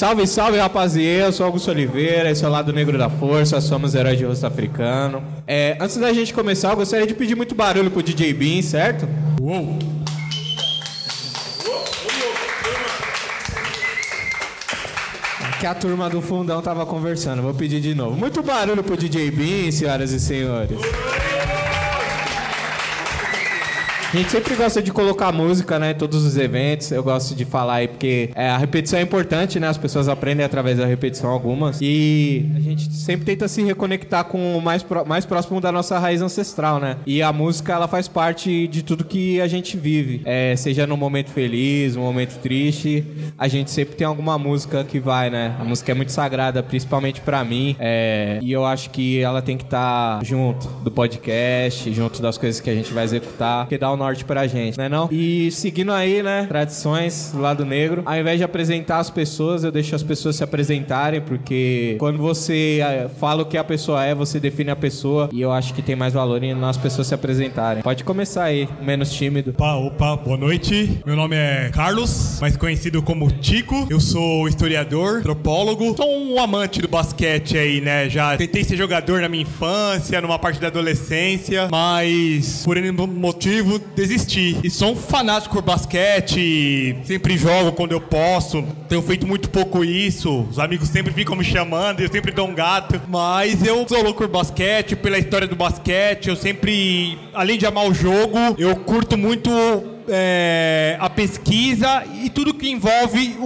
Salve, salve, rapaziada. Eu sou Augusto Oliveira, esse é o Lado Negro da Força, somos heróis de rosto africano. É, antes da gente começar, eu gostaria de pedir muito barulho pro DJ Bean, certo? Uou! Que a turma do fundão tava conversando, vou pedir de novo. Muito barulho pro DJ Bean, senhoras e senhores. A gente sempre gosta de colocar música, né, em todos os eventos. Eu gosto de falar aí porque é, a repetição é importante, né? As pessoas aprendem através da repetição algumas. E a gente sempre tenta se reconectar com o mais, mais próximo da nossa raiz ancestral, né? E a música, ela faz parte de tudo que a gente vive. É, seja no momento feliz, no momento triste, a gente sempre tem alguma música que vai, né? A música é muito sagrada, principalmente para mim. É, e eu acho que ela tem que estar tá junto do podcast, junto das coisas que a gente vai executar, que dá um norte pra gente, né não? E seguindo aí, né, tradições do lado negro, ao invés de apresentar as pessoas, eu deixo as pessoas se apresentarem, porque quando você eh, fala o que a pessoa é, você define a pessoa, e eu acho que tem mais valor em as pessoas se apresentarem. Pode começar aí, menos tímido. Opa, opa, boa noite. Meu nome é Carlos, mais conhecido como Tico. Eu sou historiador, antropólogo, sou um amante do basquete aí, né? Já tentei ser jogador na minha infância, numa parte da adolescência, mas por nenhum motivo desisti. E sou um fanático por basquete, sempre jogo quando eu posso. Tenho feito muito pouco isso. Os amigos sempre ficam me chamando, eu sempre dou um gato. Mas eu sou louco por basquete, pela história do basquete. Eu sempre, além de amar o jogo, eu curto muito é, a pesquisa e tudo que envolve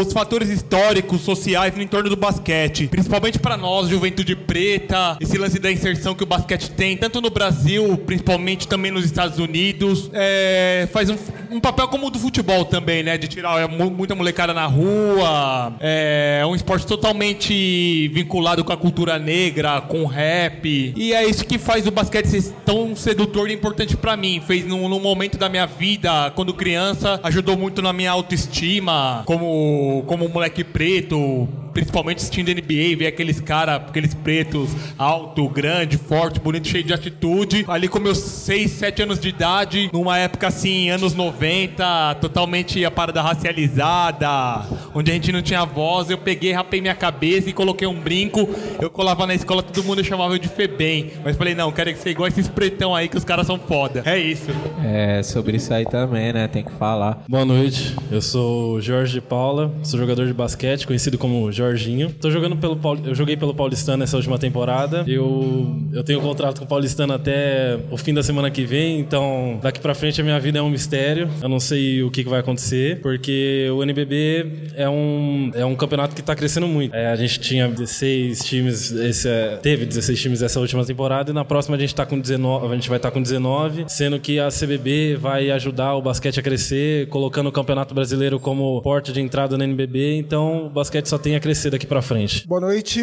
os fatores históricos, sociais no entorno do basquete. Principalmente para nós, juventude preta, esse lance da inserção que o basquete tem, tanto no Brasil, principalmente também nos Estados Unidos. É, faz um, um, papel como o do futebol também, né? De tirar é, muita molecada na rua. É, é um esporte totalmente vinculado com a cultura negra, com rap. E é isso que faz o basquete ser tão sedutor e importante para mim. Fez num, num momento da minha vida vida, quando criança, ajudou muito na minha autoestima, como, como moleque preto, principalmente assistindo NBA, ver aqueles caras, aqueles pretos, alto, grande, forte, bonito, cheio de atitude. Ali com meus 6, 7 anos de idade, numa época assim, anos 90, totalmente a parada racializada, onde a gente não tinha voz, eu peguei, rapei minha cabeça e coloquei um brinco. Eu colava na escola, todo mundo chamava eu de Febem. Mas falei, não, quero ser igual esses pretão aí que os caras são foda. É isso. É, sobre isso aí também, né? Tem que falar. Boa noite, eu sou Jorge de Paula, sou jogador de basquete, conhecido como Jorge Jorginho. Tô jogando pelo. Eu joguei pelo Paulistano essa última temporada. Eu, eu tenho contrato com o Paulistano até o fim da semana que vem, então daqui pra frente a minha vida é um mistério. Eu não sei o que, que vai acontecer, porque o NBB é um, é um campeonato que tá crescendo muito. É, a gente tinha 16 times, esse, é, teve 16 times essa última temporada, e na próxima a gente tá com 19, a gente vai estar tá com 19, sendo que a CBB vai ajudar o basquete a crescer, colocando o Campeonato Brasileiro como porta de entrada no NBB, então o basquete só tem a crescer daqui para frente? Boa noite.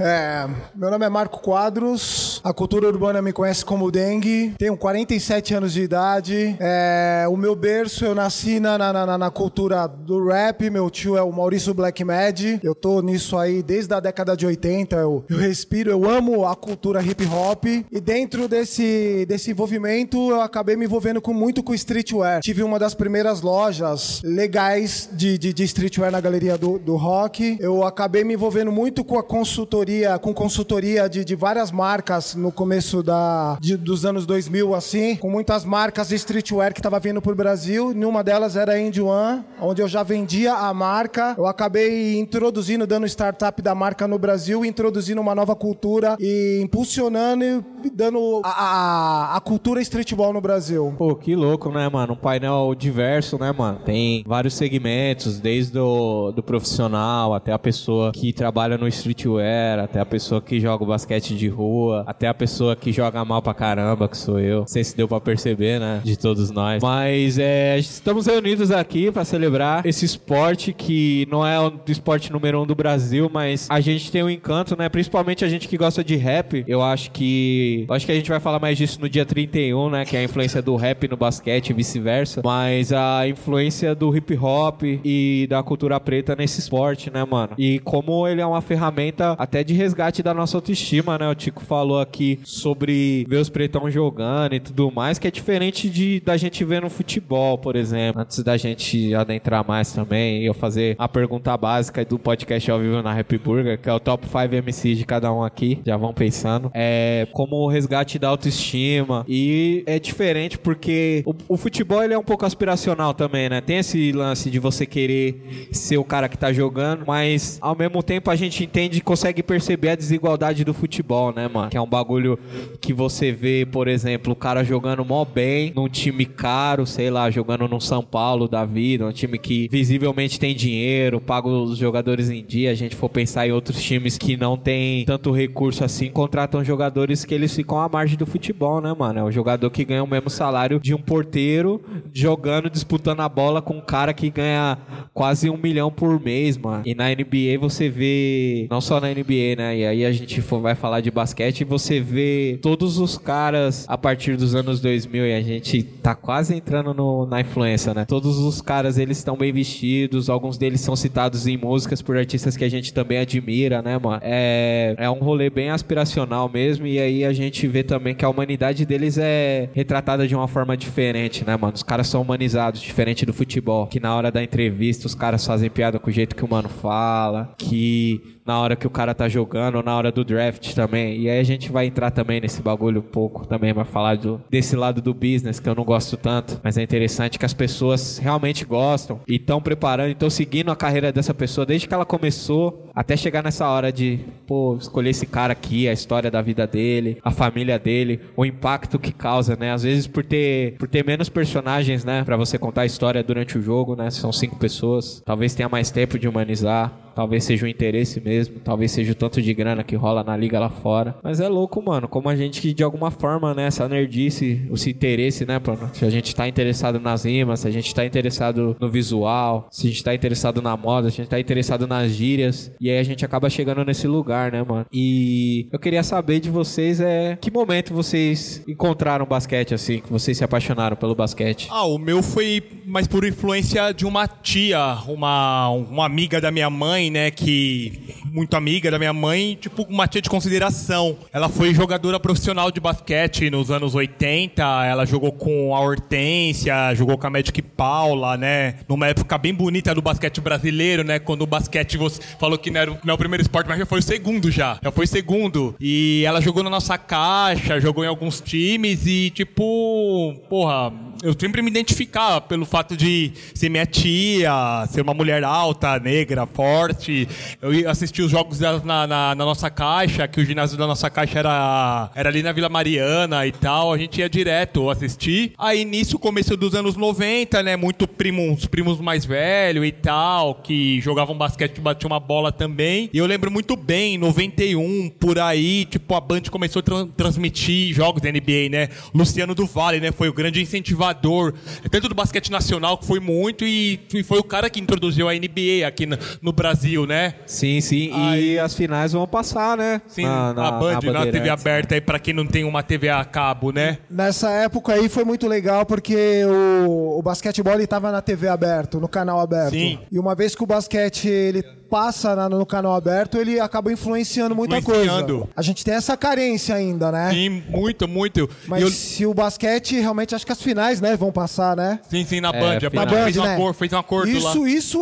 É, meu nome é Marco Quadros. A cultura urbana me conhece como Dengue. Tenho 47 anos de idade. É, o meu berço, eu nasci na, na, na, na, cultura do rap. Meu tio é o Maurício Black Mad. Eu tô nisso aí desde a década de 80. Eu, eu respiro, eu amo a cultura hip hop. E dentro desse, desse envolvimento, eu acabei me envolvendo com, muito com streetwear. Tive uma das primeiras lojas legais de, de, de streetwear na galeria do, do rock. Eu acabei me envolvendo muito com a consultoria, com consultoria de, de várias marcas no começo da, de, dos anos 2000, assim, com muitas marcas de streetwear que estava vindo para o Brasil. Nenhuma delas era a Indie One, onde eu já vendia a marca. Eu acabei introduzindo, dando startup da marca no Brasil, introduzindo uma nova cultura e impulsionando dando a, a, a cultura streetball no Brasil. Pô, que louco, né, mano? Um painel diverso, né, mano? Tem vários segmentos, desde o do profissional até a pessoa que trabalha no streetwear, até a pessoa que joga basquete de rua, até a pessoa que joga mal pra caramba, que sou eu. Não sei se deu pra perceber, né? De todos nós. Mas é, estamos reunidos aqui para celebrar esse esporte que não é o esporte número um do Brasil, mas a gente tem um encanto, né? Principalmente a gente que gosta de rap. Eu acho que Acho que a gente vai falar mais disso no dia 31, né? Que é a influência do rap no basquete e vice-versa. Mas a influência do hip hop e da cultura preta nesse esporte, né, mano? E como ele é uma ferramenta até de resgate da nossa autoestima, né? O Tico falou aqui sobre ver os pretão jogando e tudo mais, que é diferente de da gente ver no futebol, por exemplo. Antes da gente adentrar mais também, eu fazer a pergunta básica do podcast ao vivo na Happy Burger, que é o top 5 MC de cada um aqui. Já vão pensando. É como o resgate da autoestima. E é diferente porque o, o futebol ele é um pouco aspiracional também, né? Tem esse lance de você querer ser o cara que tá jogando, mas ao mesmo tempo a gente entende e consegue perceber a desigualdade do futebol, né, mano? Que é um bagulho que você vê, por exemplo, o cara jogando mó bem num time caro, sei lá, jogando no São Paulo da vida, um time que visivelmente tem dinheiro, paga os jogadores em dia. A gente for pensar em outros times que não tem tanto recurso assim, contratam jogadores que eles ficam à margem do futebol, né, mano? É o jogador que ganha o mesmo salário de um porteiro jogando, disputando a bola com um cara que ganha quase um milhão por mês, mano. E na NBA você vê, não só na NBA, né? E aí a gente for, vai falar de basquete e você vê todos os caras a partir dos anos 2000 e a gente tá quase entrando no, na influência, né? Todos os caras eles estão bem vestidos, alguns deles são citados em músicas por artistas que a gente também admira, né, mano? É, é um rolê bem aspiracional mesmo e aí a gente vê também que a humanidade deles é retratada de uma forma diferente, né, mano? Os caras são humanizados, diferente do futebol, que na hora da entrevista os caras fazem piada com o jeito que o mano fala, que na hora que o cara tá jogando, ou na hora do draft também. E aí a gente vai entrar também nesse bagulho um pouco, também vai falar do, desse lado do business que eu não gosto tanto, mas é interessante que as pessoas realmente gostam e estão preparando, estão seguindo a carreira dessa pessoa desde que ela começou até chegar nessa hora de, pô, escolher esse cara aqui, a história da vida dele, a família dele, o impacto que causa, né? Às vezes por ter, por ter menos personagens, né, para você contar a história durante o jogo, né? São cinco pessoas, talvez tenha mais tempo de humanizar. Talvez seja o interesse mesmo, talvez seja o tanto de grana que rola na liga lá fora. Mas é louco, mano, como a gente de alguma forma, né, essa nerdice, esse interesse, né, mano, se a gente tá interessado nas rimas, se a gente tá interessado no visual, se a gente tá interessado na moda, se a gente tá interessado nas gírias, e aí a gente acaba chegando nesse lugar, né, mano? E eu queria saber de vocês é que momento vocês encontraram basquete assim, que vocês se apaixonaram pelo basquete? Ah, o meu foi mais por influência de uma tia, uma, uma amiga da minha mãe, né, que muito amiga da minha mãe, tipo uma tia de consideração. Ela foi jogadora profissional de basquete nos anos 80, ela jogou com a Hortência, jogou com a Magic Paula, né, numa época bem bonita do basquete brasileiro, né, quando o basquete você falou que não era não é o primeiro esporte, mas já foi o segundo já. Já foi o segundo. E ela jogou na nossa caixa, jogou em alguns times e tipo, porra, eu sempre me identificava pelo fato de ser minha tia, ser uma mulher alta, negra, forte. Eu ia assistir os jogos dela na, na, na, nossa caixa, que o ginásio da nossa caixa era, era ali na Vila Mariana e tal. A gente ia direto assistir. Aí nisso, começo dos anos 90, né? Muito primos, primos mais velhos e tal, que jogavam basquete, batiam uma bola também. E eu lembro muito bem, em 91, por aí, tipo, a Band começou a tra transmitir jogos da NBA, né? Luciano do Vale, né? Foi o grande incentivador, tanto do basquete nacional, que foi muito, e, e foi o cara que introduziu a NBA aqui no, no Brasil, né? Sim, sim. Aí... E as finais vão passar, né? Sim, na, na, a Band, na, na TV aberta, aí pra quem não tem uma TV a cabo, né? Nessa época aí foi muito legal, porque o, o basquetebol ele tava na TV aberto, no canal aberto. Sim. E uma vez que o basquete ele passa na, no canal aberto, ele acaba influenciando muita Influenciando. coisa. A gente tem essa carência ainda, né? Sim, muito, muito. Mas eu- se o basquete, realmente, acho que as finais, né, vão passar, né? Sim, sim, na É, Band. a na Band Band, fez, um né? acordo, fez um acordo isso, lá. Isso,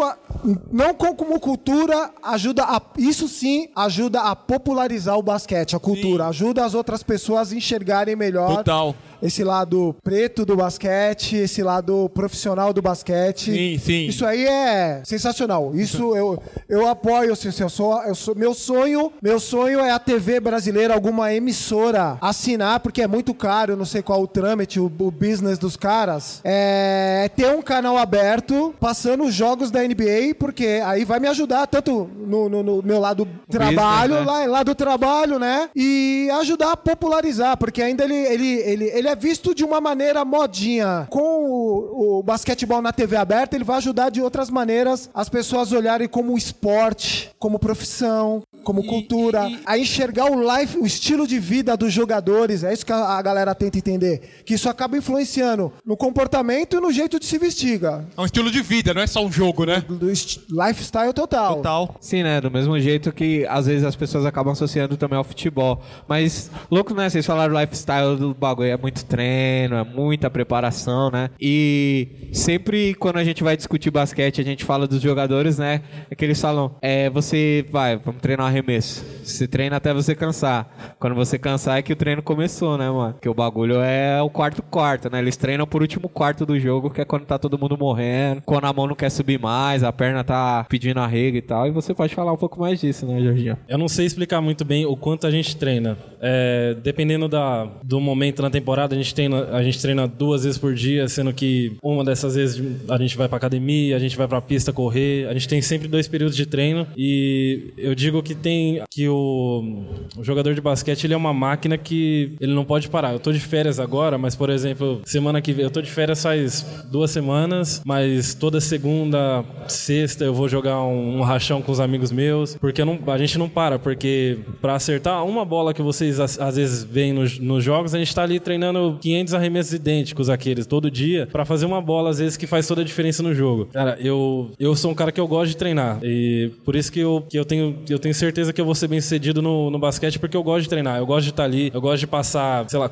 não com- como cultura, ajuda a, isso sim ajuda a popularizar o basquete, a cultura. Sim. Ajuda as outras pessoas a enxergarem melhor Total. esse lado preto do basquete, esse lado profissional do basquete. Sim, sim. Isso aí é sensacional. Isso eu, eu apoio, assim, eu sou, eu sou, meu sonho, meu sonho é a TV brasileira, alguma emissora assinar, porque é muito caro, não sei qual o trâmite, o, o business dos caras, é ter um canal aberto passando os jogos da NBA, porque aí vai me ajudar tanto no, no- no meu lado trabalho, né? lá, lá do trabalho, né? E ajudar a popularizar, porque ainda ele, ele, ele, ele é visto de uma maneira modinha. Com o, o basquetebol na TV aberta, ele vai ajudar de outras maneiras as pessoas olharem como esporte, como profissão. como cultura, a enxergar o life, o estilo de vida dos jogadores. É isso que a, a galera tenta entender. Que isso acaba influenciando no comportamento e no jeito de se vestir, cara. É um estilo de vida, não é só um jogo, né? Do, do lifestyle total. Total. Sim, né? Do mesmo jeito que às vezes as pessoas acabam associando também ao futebol. Mas, louco, né? Vocês falaram lifestyle do bagulho. É muito treino, é muita preparação, né? E sempre quando a gente vai discutir basquete, a gente fala dos jogadores, né? É que eles falam, é, você vai, vamos treinar um arremesso. Você treina até você cansar. Quando você cansar é que o treino começou, né, mano? Que o bagulho é o quarto quarto, né? Eles treinam por último quarto do jogo, que é quando tá todo mundo morrendo, quando a mão não quer subir mais, a perna tá pedindo arrego e tal. E você pode falar um pouco mais disso, né, Jorginho? Eu não sei explicar muito bem o quanto a gente treina. É, dependendo da, do momento na temporada, a gente, treina, a gente treina duas vezes por dia, sendo que uma dessas vezes a gente vai pra academia, a gente vai pra pista correr. A gente tem sempre dois períodos de treino. E eu digo que tem que o, o jogador de basquete ele é uma máquina que ele não pode parar. Eu tô de férias agora, mas por exemplo, semana que vem eu tô de férias faz duas semanas, mas toda segunda, sexta eu vou jogar um, um rachão com os amigos meus, porque não- a gente não para, porque pra acertar uma bola que vocês às, vezes veem nos, jogos, a gente tá ali treinando 500 arremessos idênticos aqueles todo dia pra fazer uma bola às vezes que faz toda a diferença no jogo. Cara, eu eu sou um cara que eu gosto de treinar e por isso que eu, que eu tenho eu tenho certeza que eu vou ser bem sucedido no, no basquete porque eu gosto de treinar, eu gosto de estar ali, eu gosto de passar, sei lá,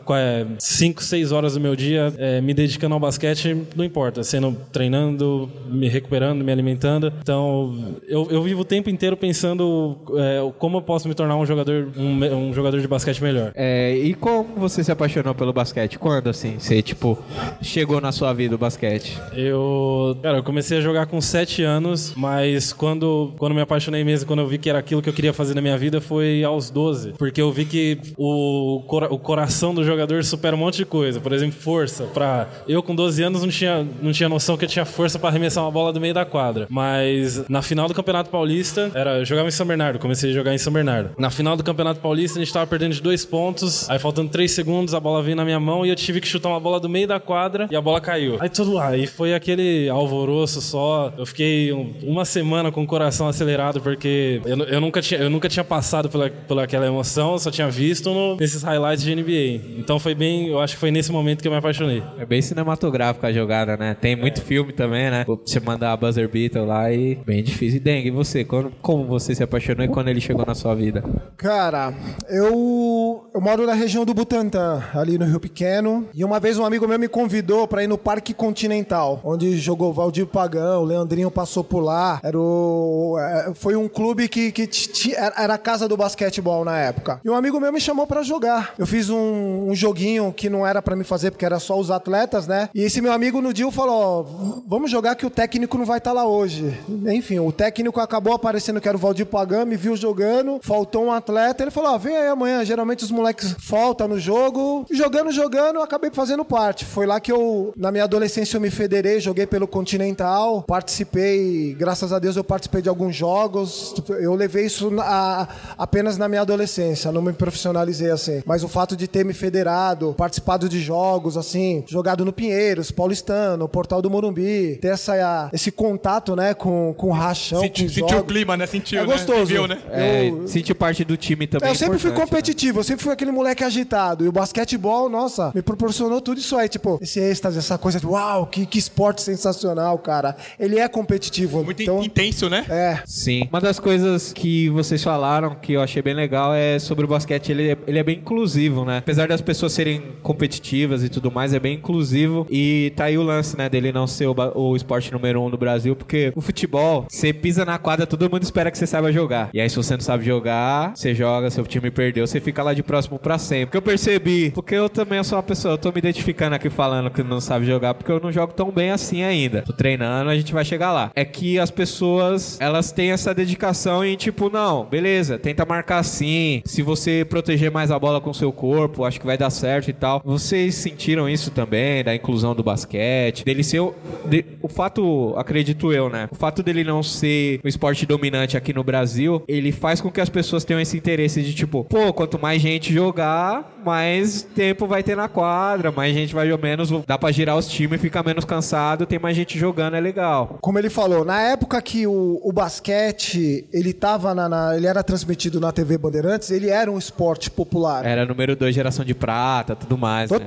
5, 6 horas do meu dia é, me dedicando ao basquete, não importa, sendo treinando, me recuperando, me alimentando. Então, eu, eu vivo o tempo inteiro pensando é, como eu posso me tornar um jogador, um, um jogador de basquete melhor. É, e como você se apaixonou pelo basquete? Quando, assim, você, tipo, chegou na sua vida o basquete? Eu, cara, eu comecei a jogar com 7 anos, mas quando, quando me apaixonei mesmo, quando eu vi que era aquilo que eu queria fazer na minha vida, foi aos 12. Porque eu vi que o, cora- o coração do jogador supera um monte de coisa. Por exemplo, força. Pra... Eu, com 12 anos, não tinha, não tinha noção que eu tinha força pra arremessar uma bola do meio da quadra. Mas na final do Campeonato Paulista, era, eu jogava em São Bernardo, comecei a jogar em São Bernardo. Na final do Campeonato Paulista, a gente tava perdendo de dois pontos, aí faltando três segundos, a bola veio na minha mão e eu tive que chutar uma bola do meio da quadra e a bola caiu. Aí tudo aí foi aquele alvoroço só. Eu fiquei um- uma semana com o coração acelerado porque eu, eu nunca tinha eu nunca tinha passado pela, pela aquela emoção, eu só tinha visto no- nesses highlights de NBA. Então foi bem, eu acho que foi nesse momento que eu me apaixonei. É bem cinematográfica a jogada, né? Tem muito filme também, né? Você mandar a buzzer beater lá e bem difícil. E Dengue, você? Quando, como você se apaixonou e quando ele chegou na sua vida? Cara, eu, eu moro na região do Butantã, ali no Rio Pequeno. E uma vez um amigo meu me convidou pra ir no Parque Continental, onde jogou Valdir Pagão, o Leandrinho passou por lá. Era o, é, foi um clube que, que ti- era a casa do basquetebol na época. E um amigo meu me chamou pra jogar. Eu fiz um, um joguinho que não era pra me fazer, porque era só os atletas, né? E esse meu amigo no dia falou: vamos jogar que o técnico não vai estar lá hoje. Enfim, o técnico acabou aparecendo que era o Valdir Pagão, me viu jogando, faltou um atleta. Ele falou: ó, vem aí amanhã. Geralmente os moleques faltam no jogo. Jogando, jogando, eu acabei fazendo parte. Foi lá que eu, na minha adolescência, eu me federei, joguei pelo Continental, participei, graças a Deus, eu participei de alguns jogos. Eu levei isso na- apenas na minha adolescência, não me profissionalizei assim. Mas o fato de ter me federado, participado de jogos, assim, jogado no Pinheiros, Paulistano, Portal do Morumbi, ter essa, esse contato, né, com, com o rachão, Senti- com sentiu o clima, né? Sentiu, É né? gostoso. Viu, né? É, Eu- sentir parte do time também. eu é sempre fui né? competitivo, eu sempre fui aquele moleque agitado. E o basquetebol, nossa, me proporcionou tudo isso aí. Tipo, esse êxtase, essa coisa de uau, que, que esporte sensacional, cara. Ele é competitivo. Muito então, intenso, né? é. Sim. Uma das coisas que vocês falaram que eu achei bem legal é sobre o basquete, ele é, ele é bem inclusivo, né? Apesar das pessoas serem competitivas e tudo mais, é bem inclusivo. E tá aí o lance, né, dele não ser o, o esporte número um do Brasil, porque o futebol, você pisa na quadra, todo mundo espera que você saiba jogar. E aí, se você não sabe jogar, você joga, seu time perdeu, você fica lá de próximo pra sempre. Porque eu percebi, porque eu também sou uma pessoa, eu tô me identificando aqui falando que não sabe jogar, porque eu não jogo tão bem assim ainda. Tô treinando, a gente vai chegar lá. É que as pessoas, elas têm essa dedicação em tipo, não, beleza, tenta marcar assim. Se você proteger mais a bola com seu corpo, acho que vai dar certo e tal. Vocês sentiram isso também, da inclusão do basquete, dele ser o, de- o fato, acredito eu, né? O fato dele não ser o esporte dominante aqui no Brasil, ele faz com que as pessoas tenham esse interesse de tipo, pô, quanto mais gente gente jogar, mais tempo vai ter na quadra, mais gente vai menos, dá pra girar os times, fica menos cansado, tem mais gente jogando, é legal. Como ele falou, na época que o, o basquete, ele tava na, na- ele era transmitido na TV Bandeirantes, ele era um esporte popular. Era número 2, geração de prata, tudo mais. né?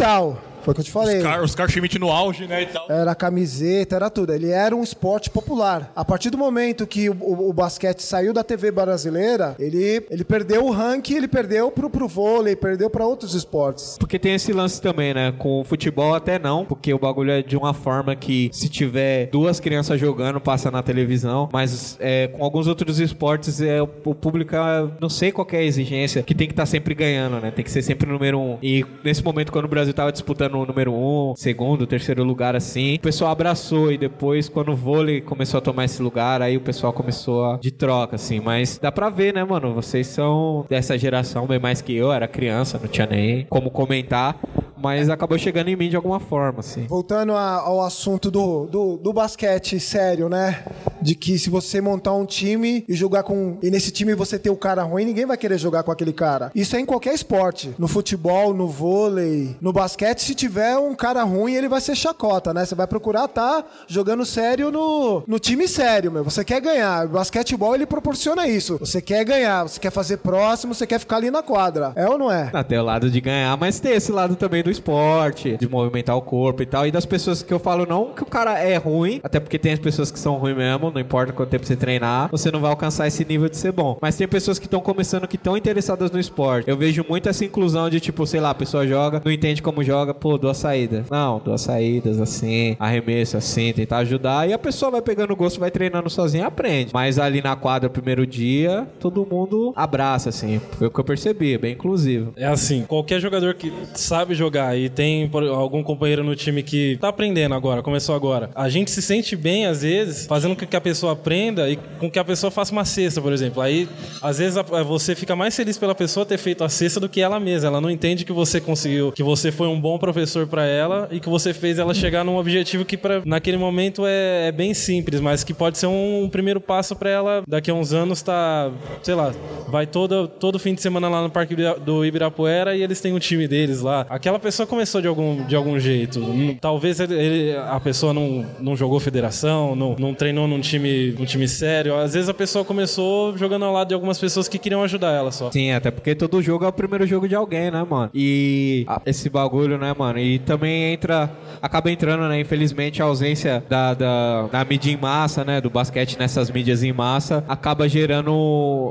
Foi o que eu te falei. Car- Os Carl Schmitt no auge, né, e tal. Era camiseta, era tudo. Ele era um esporte popular. A partir do momento que o, o- o basquete saiu da TV brasileira, ele, ele perdeu o ranking, ele perdeu pro, pro vôlei, perdeu para outros esportes. Porque tem esse lance também, né? Com o futebol até não, porque o bagulho é de uma forma que se tiver duas crianças jogando, passa na televisão, mas é, com alguns outros esportes, é, o público, é, não sei qual que é a exigência, que tem que estar sempre ganhando, né? Tem que ser sempre o número um. E nesse momento, quando o Brasil tava disputando o número um, segundo, terceiro lugar, assim, o pessoal abraçou e depois, quando o vôlei começou a tomar esse lugar, aí o pessoal começou a, de troca, assim. Mas dá pra ver, né, mano? Vocês são dessa geração bem mais que eu, era criança, não tinha nem como comentar, mas acabou chegando em mim de alguma forma, assim. Voltando a- ao assunto do, do, do basquete sério, né? De que se você montar um time e jogar com. E nesse time você ter o cara ruim, ninguém vai querer jogar com aquele cara. Isso é em qualquer esporte. No futebol, no vôlei, no basquete, se tiver um cara ruim, ele vai ser chacota, né? Você vai procurar tá jogando sério no, no time sério, meu. Você quer ganhar. O basquetebol ele proporciona isso. Você quer ganhar, você quer fazer próximo, você quer ficar ali na quadra. É ou não é? Ah, tem o lado de ganhar, mas tem esse lado também do esporte, de movimentar o corpo e tal. E das pessoas que eu falo, não que o cara é ruim, até porque tem as pessoas que são ruins mesmo, não importa quanto tempo você treinar, você não vai alcançar esse nível de ser bom. Mas tem pessoas que estão começando que estão interessadas no esporte. Eu vejo muito essa inclusão de tipo, sei lá, a pessoa joga, não entende como joga, pô, duas saídas. Não, duas saídas assim, arremesso assim, tentar ajudar. E a pessoa vai pegando gosto, vai treinando sozinha aprende. Mas ali na quadra, primeiro dia, todo mundo abraça, assim. Foi o que eu percebi, bem inclusivo. É assim, qualquer jogador que sabe jogar e tem algum companheiro no time que tá aprendendo agora, começou agora, a gente se sente bem, às vezes, fazendo com que a pessoa aprenda e com que a pessoa faça uma cesta, por exemplo. Aí, às vezes, você fica mais feliz pela pessoa ter feito a cesta do que ela mesma. Ela não entende que você conseguiu, que você foi um bom professor pra ela e que você fez ela chegar num objetivo que pra, naquele momento é, é bem simples, mas que pode ser um, primeiro passo pra ela daqui a uns anos tá, sei lá, vai todo, todo fim de semana lá no Parque do Ibirapuera e eles têm um time deles lá. Aquela pessoa começou de algum, de algum jeito. Hum, Talvez ele- a pessoa não, não jogou federação, não, não treinou num time, num time sério. Às vezes a pessoa começou jogando ao lado de algumas pessoas que queriam ajudar ela só. Sim, até porque todo jogo é o primeiro jogo de alguém, né, mano? E esse bagulho, né, mano? E também entra, acaba entrando, né, infelizmente, a ausência da, da, da mídia em massa, né, do basquete nessas mídias em massa, acaba gerando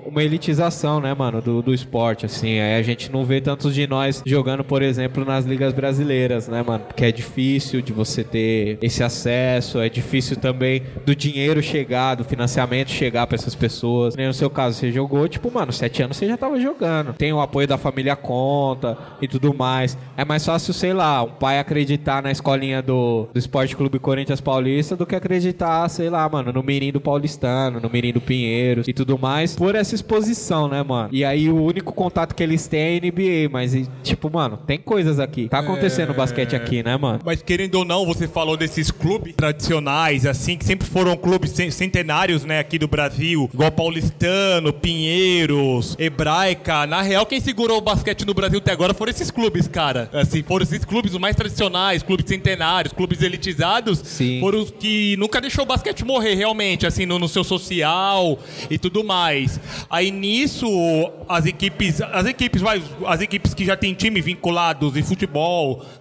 uma elitização, né, mano, do, do esporte, assim. Aí a gente não vê tantos de nós jogando, por exemplo, nas ligas brasileiras, né, mano? Porque é difícil de você ter esse acesso, é difícil também do dinheiro chegar, do financiamento chegar pra essas pessoas. Nem no seu caso, você jogou, tipo, mano, sete anos você já tava jogando. Tem o apoio da família conta e tudo mais. É mais fácil, sei lá, um pai acreditar na escolinha do, do Esporte Clube Corinthians Paulista do que acreditar, sei lá, mano, no Mirim do Paulistano, no Mirim do Pinheiros e tudo mais, por essa exposição, né, mano? E aí o único contato que eles têm é NBA, mas, tipo, mano, tem coisas aqui. Tá acontecendo basquete aqui, né, mano? Mas querendo ou não, você falou desses clubes tradicionais, assim, que sempre foram clubes cen- centenários, né, aqui do Brasil, igual Paulistano, Pinheiros, Hebraica. Na real, quem segurou o basquete no Brasil até agora foram esses clubes, cara. Assim, foram esses clubes os mais tradicionais, clubes centenários, clubes elitizados. Sim. Foram os que nunca deixou o basquete morrer, realmente, assim, no, no seu social e tudo mais. Aí nisso, as equipes, as equipes, vai, as equipes que já têm time vinculados em futebol,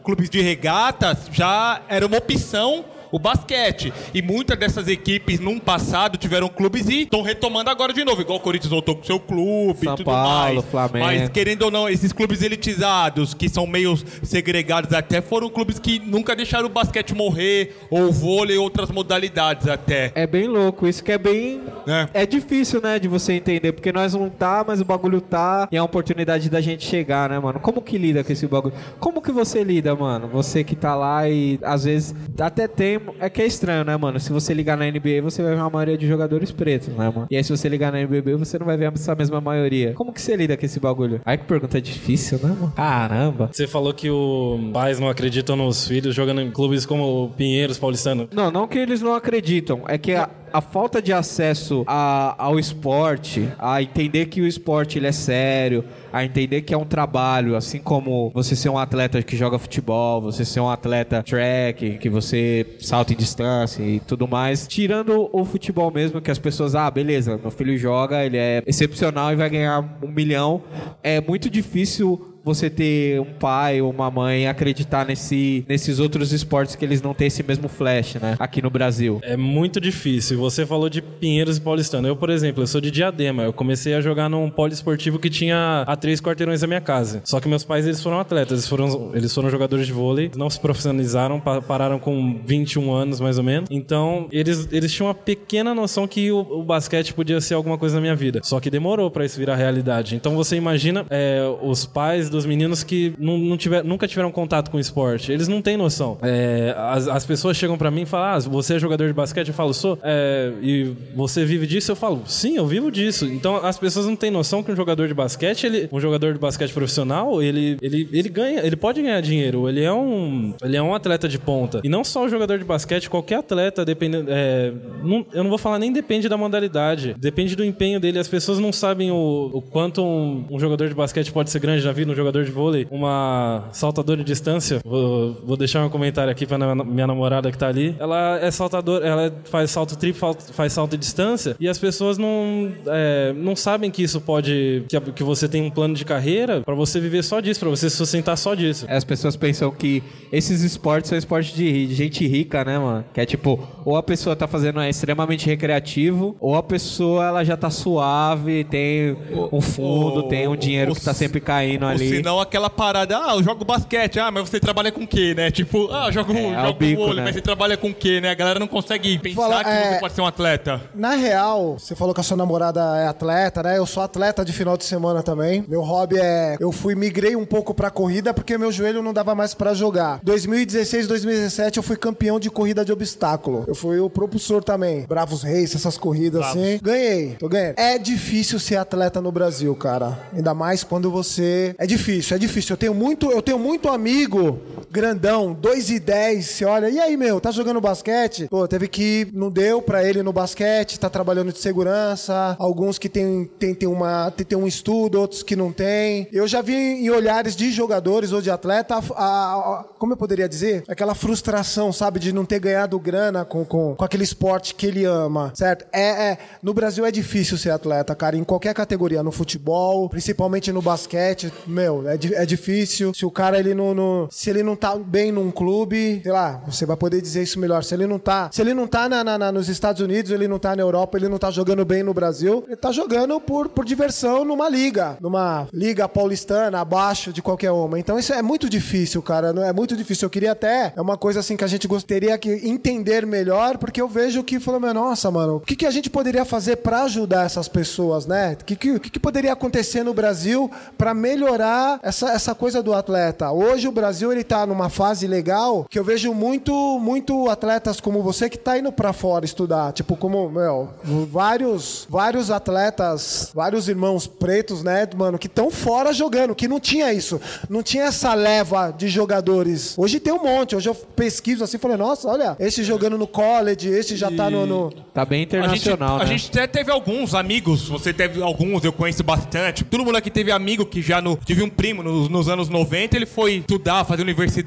clubes de regatas, já era uma opção o basquete. E muitas dessas equipes, num passado, tiveram clubes e estão retomando agora de novo. Igual o Corinthians voltou com seu clube São e tudo Paulo, mais. Flamengo. Mas, querendo ou não, esses clubes elitizados, que são meio segregados até, foram clubes que nunca deixaram o basquete morrer, ou o vôlei, outras modalidades até. É bem louco, isso que é bem. É. É. difícil, né, de você entender, porque nós não tá, mas o bagulho tá e é a oportunidade da gente chegar, né, mano? Como que lida com esse bagulho? Como que você lida, mano? Você que tá lá e às vezes até tem. É que é estranho, né, mano? Se você ligar na NBA, você vai ver uma maioria de jogadores pretos, né, mano? E aí, se você ligar na NBB, você não vai ver essa mesma maioria. Como que você lida com esse bagulho? Aí que pergunta difícil, né, mano? Caramba. Você falou que os pais não acreditam nos filhos jogando em clubes como o Pinheiros, Paulistano. Não, não que eles não acreditam. É que a, a falta de acesso a, ao esporte, a entender que o esporte ele é sério, a entender que é um trabalho, assim como você ser um atleta que joga futebol, você ser um atleta track, que você salta em distância e tudo mais. Tirando o futebol mesmo, que as pessoas, ah, beleza, meu filho joga, ele é excepcional e vai ganhar um milhão. É muito difícil você ter um pai ou uma mãe acreditar nesse, nesses outros esportes que eles não têm esse mesmo flash, né? Aqui no Brasil. É muito difícil. Você falou de Pinheiros e Paulistano. Eu, por exemplo, eu sou de Diadema. Eu comecei a jogar num poliesportivo que tinha a três quarteirões da minha casa. Só que meus pais, eles foram atletas. Eles foram, eles foram jogadores de vôlei. Não se profissionalizaram, pararam com 21 anos, mais ou menos. Então, eles, eles tinham uma pequena noção que o, o basquete podia ser alguma coisa na minha vida. Só que demorou para isso virar realidade. Então, você imagina é, os pais dos meninos que não, tiver, nunca tiveram contato com esporte. Eles não têm noção. É, as, as pessoas chegam para mim e falam: Ah, você é jogador de basquete? Eu falo, sou. É, e você vive disso? Eu falo, sim, eu vivo disso. Então as pessoas não têm noção que um jogador de basquete, ele, um jogador de basquete profissional, ele, ele, ele ganha, ele pode ganhar dinheiro. Ele é um, ele é um atleta de ponta. E não só o jogador de basquete, qualquer atleta, dependendo. É, não, eu não vou falar nem depende da modalidade, depende do empenho dele. As pessoas não sabem o, o quanto um, um jogador de basquete pode ser grande na vida, um jogador de vôlei, uma saltadora de distância. Vou, vou deixar um comentário aqui para minha namorada que tá ali. Ela é saltadora, ela faz salto triplo, faz salto de distância e as pessoas não, é, não sabem que isso pode. Que, que você tem um plano de carreira para você viver só disso, para você se sustentar só disso. As pessoas pensam que esses esportes são esportes de gente rica, né, mano? Que é tipo, ou a pessoa tá fazendo é extremamente recreativo, ou a pessoa ela já tá suave, tem um fundo, tem um dinheiro que tá sempre caindo ali. Se não aquela parada, ah, eu jogo basquete, ah, mas você trabalha com o quê, né? Tipo, ah, eu jogo, é, jogo é bico, vôlei, né? mas você trabalha com o quê, né? A galera não consegue pensar Fala, que é... você pode ser um atleta. Na real, você falou que a sua namorada é atleta, né? Eu sou atleta de final de semana também. Meu hobby é. Eu fui, migrei um pouco pra corrida porque meu joelho não dava mais para jogar. 2016, 2017 eu fui campeão de corrida de obstáculo. Eu fui o propulsor também. Bravos Reis, essas corridas Bravos. assim. Ganhei, tô ganhando. É difícil ser atleta no Brasil, cara. Ainda mais quando você. É difícil, é difícil. Eu tenho muito, eu tenho muito amigo grandão, 2 e 10. Você olha, e aí, meu, tá jogando basquete? Pô, teve que. Não deu pra ele no basquete, tá trabalhando de segurança. Alguns que tem, tem, tem, uma, tem, tem um estudo, outros que não tem. Eu já vi em olhares de jogadores ou de atleta, a, a, a, como eu poderia dizer? Aquela frustração, sabe, de não ter ganhado grana com, com, com aquele esporte que ele ama, certo? É, é, no Brasil é difícil ser atleta, cara, em qualquer categoria, no futebol, principalmente no basquete, meu, é, é difícil. Se o cara, ele não, não, se ele não tá bem num clube, sei lá, você vai poder dizer isso melhor. Se ele não tá, se ele não tá na, na, na, nos Estados Unidos, ele não tá na Europa, ele não tá jogando bem no Brasil, ele tá jogando por, por diversão numa liga, numa liga paulistana, abaixo de qualquer uma. Então isso é muito difícil, cara, é muito difícil. Eu queria até, é uma coisa assim que a gente gostaria que entender melhor, porque eu vejo que falou, meu, nossa, mano, o que, que a gente poderia fazer para ajudar essas pessoas, né? O que, que, que, poderia acontecer no Brasil para melhorar essa, essa coisa do atleta? Hoje o Brasil ele tá numa fase legal que eu vejo muito, muito atletas como você que tá indo para fora estudar, tipo como, meu, vários, vários atletas, vários irmãos pretos, né, mano, que estão fora jogando, que não tinha isso, não tinha essa leva de jogadores. Hoje tem um monte, hoje eu pesquiso assim, falei, nossa, olha, esse jogando no college, esse já tá no, no... Tá bem internacional, a gente, né? A gente até teve alguns amigos, você teve alguns, eu conheço bastante, todo mundo aqui teve amigo que já no, tive um primo nos, nos anos 90, ele foi estudar, fazer universidade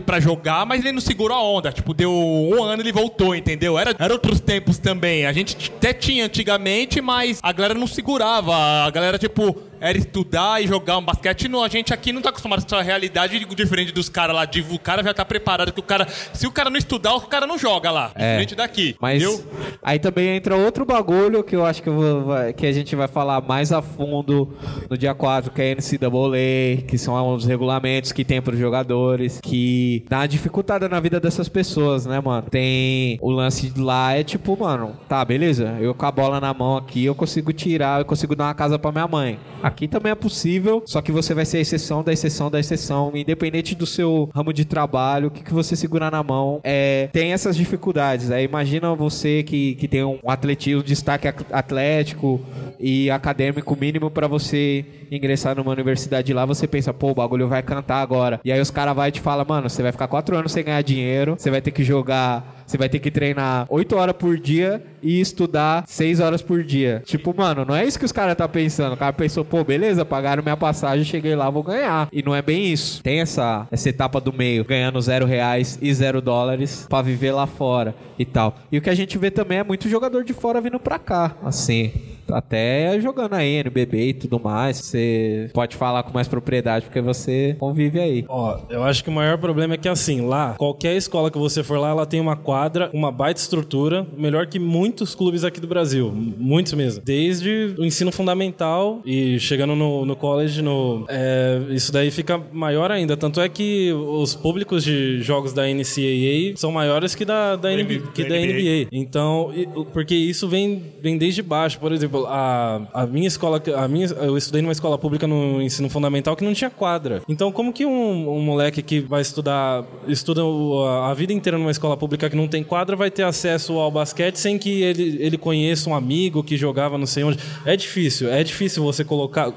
para jogar, mas ele não segurou a onda. Tipo, deu um ano ele voltou, entendeu? Era, era outros tempos também. A gente até tinha antigamente, mas a galera não segurava. A galera, tipo, era estudar e jogar um basquete. Não, a gente aqui não tá acostumado com essa realidade diferente dos caras lá. De, o cara já tá preparado que o cara. Se o cara não estudar, o cara não joga lá. É, diferente daqui. Mas entendeu? aí também entra outro bagulho que eu acho que, eu que a gente vai falar mais a fundo no dia 4, que é a NCAA, que são os regulamentos que tem para os jogadores, que dá uma dificultada na vida dessas pessoas, né, mano? Tem o lance lá, é tipo, mano, tá, beleza, eu com a bola na mão aqui, eu consigo tirar, eu consigo dar uma casa para minha mãe. Aqui também é possível, só que você vai ser a exceção da exceção da exceção, independente do seu ramo de trabalho, o que, que você segurar na mão, é, tem essas dificuldades. Aí imagina você que, que tem um atletismo, destaque atlético e acadêmico mínimo para você ingressar numa universidade lá, você pensa, pô, o bagulho vai cantar agora. E aí os caras vai e te fala, mano, você vai ficar quatro anos sem ganhar dinheiro, você vai ter que jogar você vai ter que treinar 8 horas por dia e estudar 6 horas por dia. Tipo, mano, não é isso que os caras tá pensando. O cara pensou, pô, beleza, pagaram minha passagem, cheguei lá, vou ganhar. E não é bem isso. Tem essa, essa etapa do meio, ganhando zero reais e zero dólares pra viver lá fora e tal. E o que a gente vê também é muito jogador de fora vindo pra cá, assim até jogando aí NBB e tudo mais. Você pode falar com mais propriedade porque você convive aí. Ó, eu acho que o maior problema é que assim, lá, qualquer escola que você for lá, ela tem uma quadra, uma baita estrutura, melhor que muitos clubes aqui do Brasil, muitos mesmo. Desde o ensino fundamental e chegando no, no college, no, é, isso daí fica maior ainda. Tanto é que os públicos de jogos da NCAA são maiores que da, da, NBA, que da NBA. Então, porque isso vem, vem desde baixo. Por exemplo, a, a minha escola, a minha, eu estudei numa escola pública no ensino fundamental que não tinha quadra. Então, como que um, um moleque que vai estudar, estuda a, a vida inteira numa escola pública que não tem quadra, vai ter acesso ao basquete sem que ele, ele conheça um amigo que jogava não sei onde? É difícil, é difícil você colocar,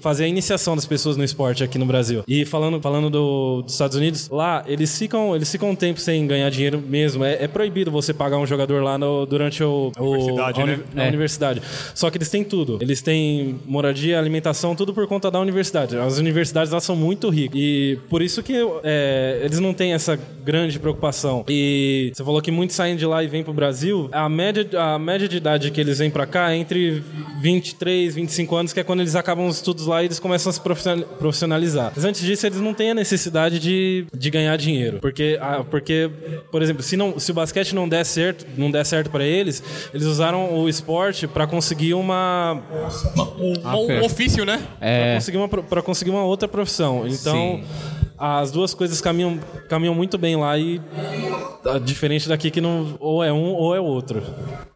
fazer a iniciação das pessoas no esporte aqui no Brasil. E falando, falando do, dos Estados Unidos, lá eles ficam, eles ficam um tempo sem ganhar dinheiro mesmo. É, é proibido você pagar um jogador lá no, durante o, o universidade, a, né? na é. universidade. Só que eles têm tudo. Eles têm moradia, alimentação, tudo por conta da universidade. As universidades lá são muito ricas. E por isso que é, eles não têm essa grande preocupação. E você falou que muitos saem de lá e vêm pro Brasil. A média, a média de idade que eles vêm para cá é entre 23, 25 anos, que é quando eles acabam os estudos lá e eles começam a se profissionalizar. Mas antes disso, eles não têm a necessidade de, de ganhar dinheiro. Porque, porque, por exemplo, se, não, se o basquete não der certo, não der certo para eles, eles usaram o esporte para conseguir uma, um, ah, um ofício, né? É. Para conseguir, uma, conseguir uma outra profissão. Então, Sim. as duas coisas caminham, caminham muito bem lá e ah, diferente daqui que não ou é um ou é outro.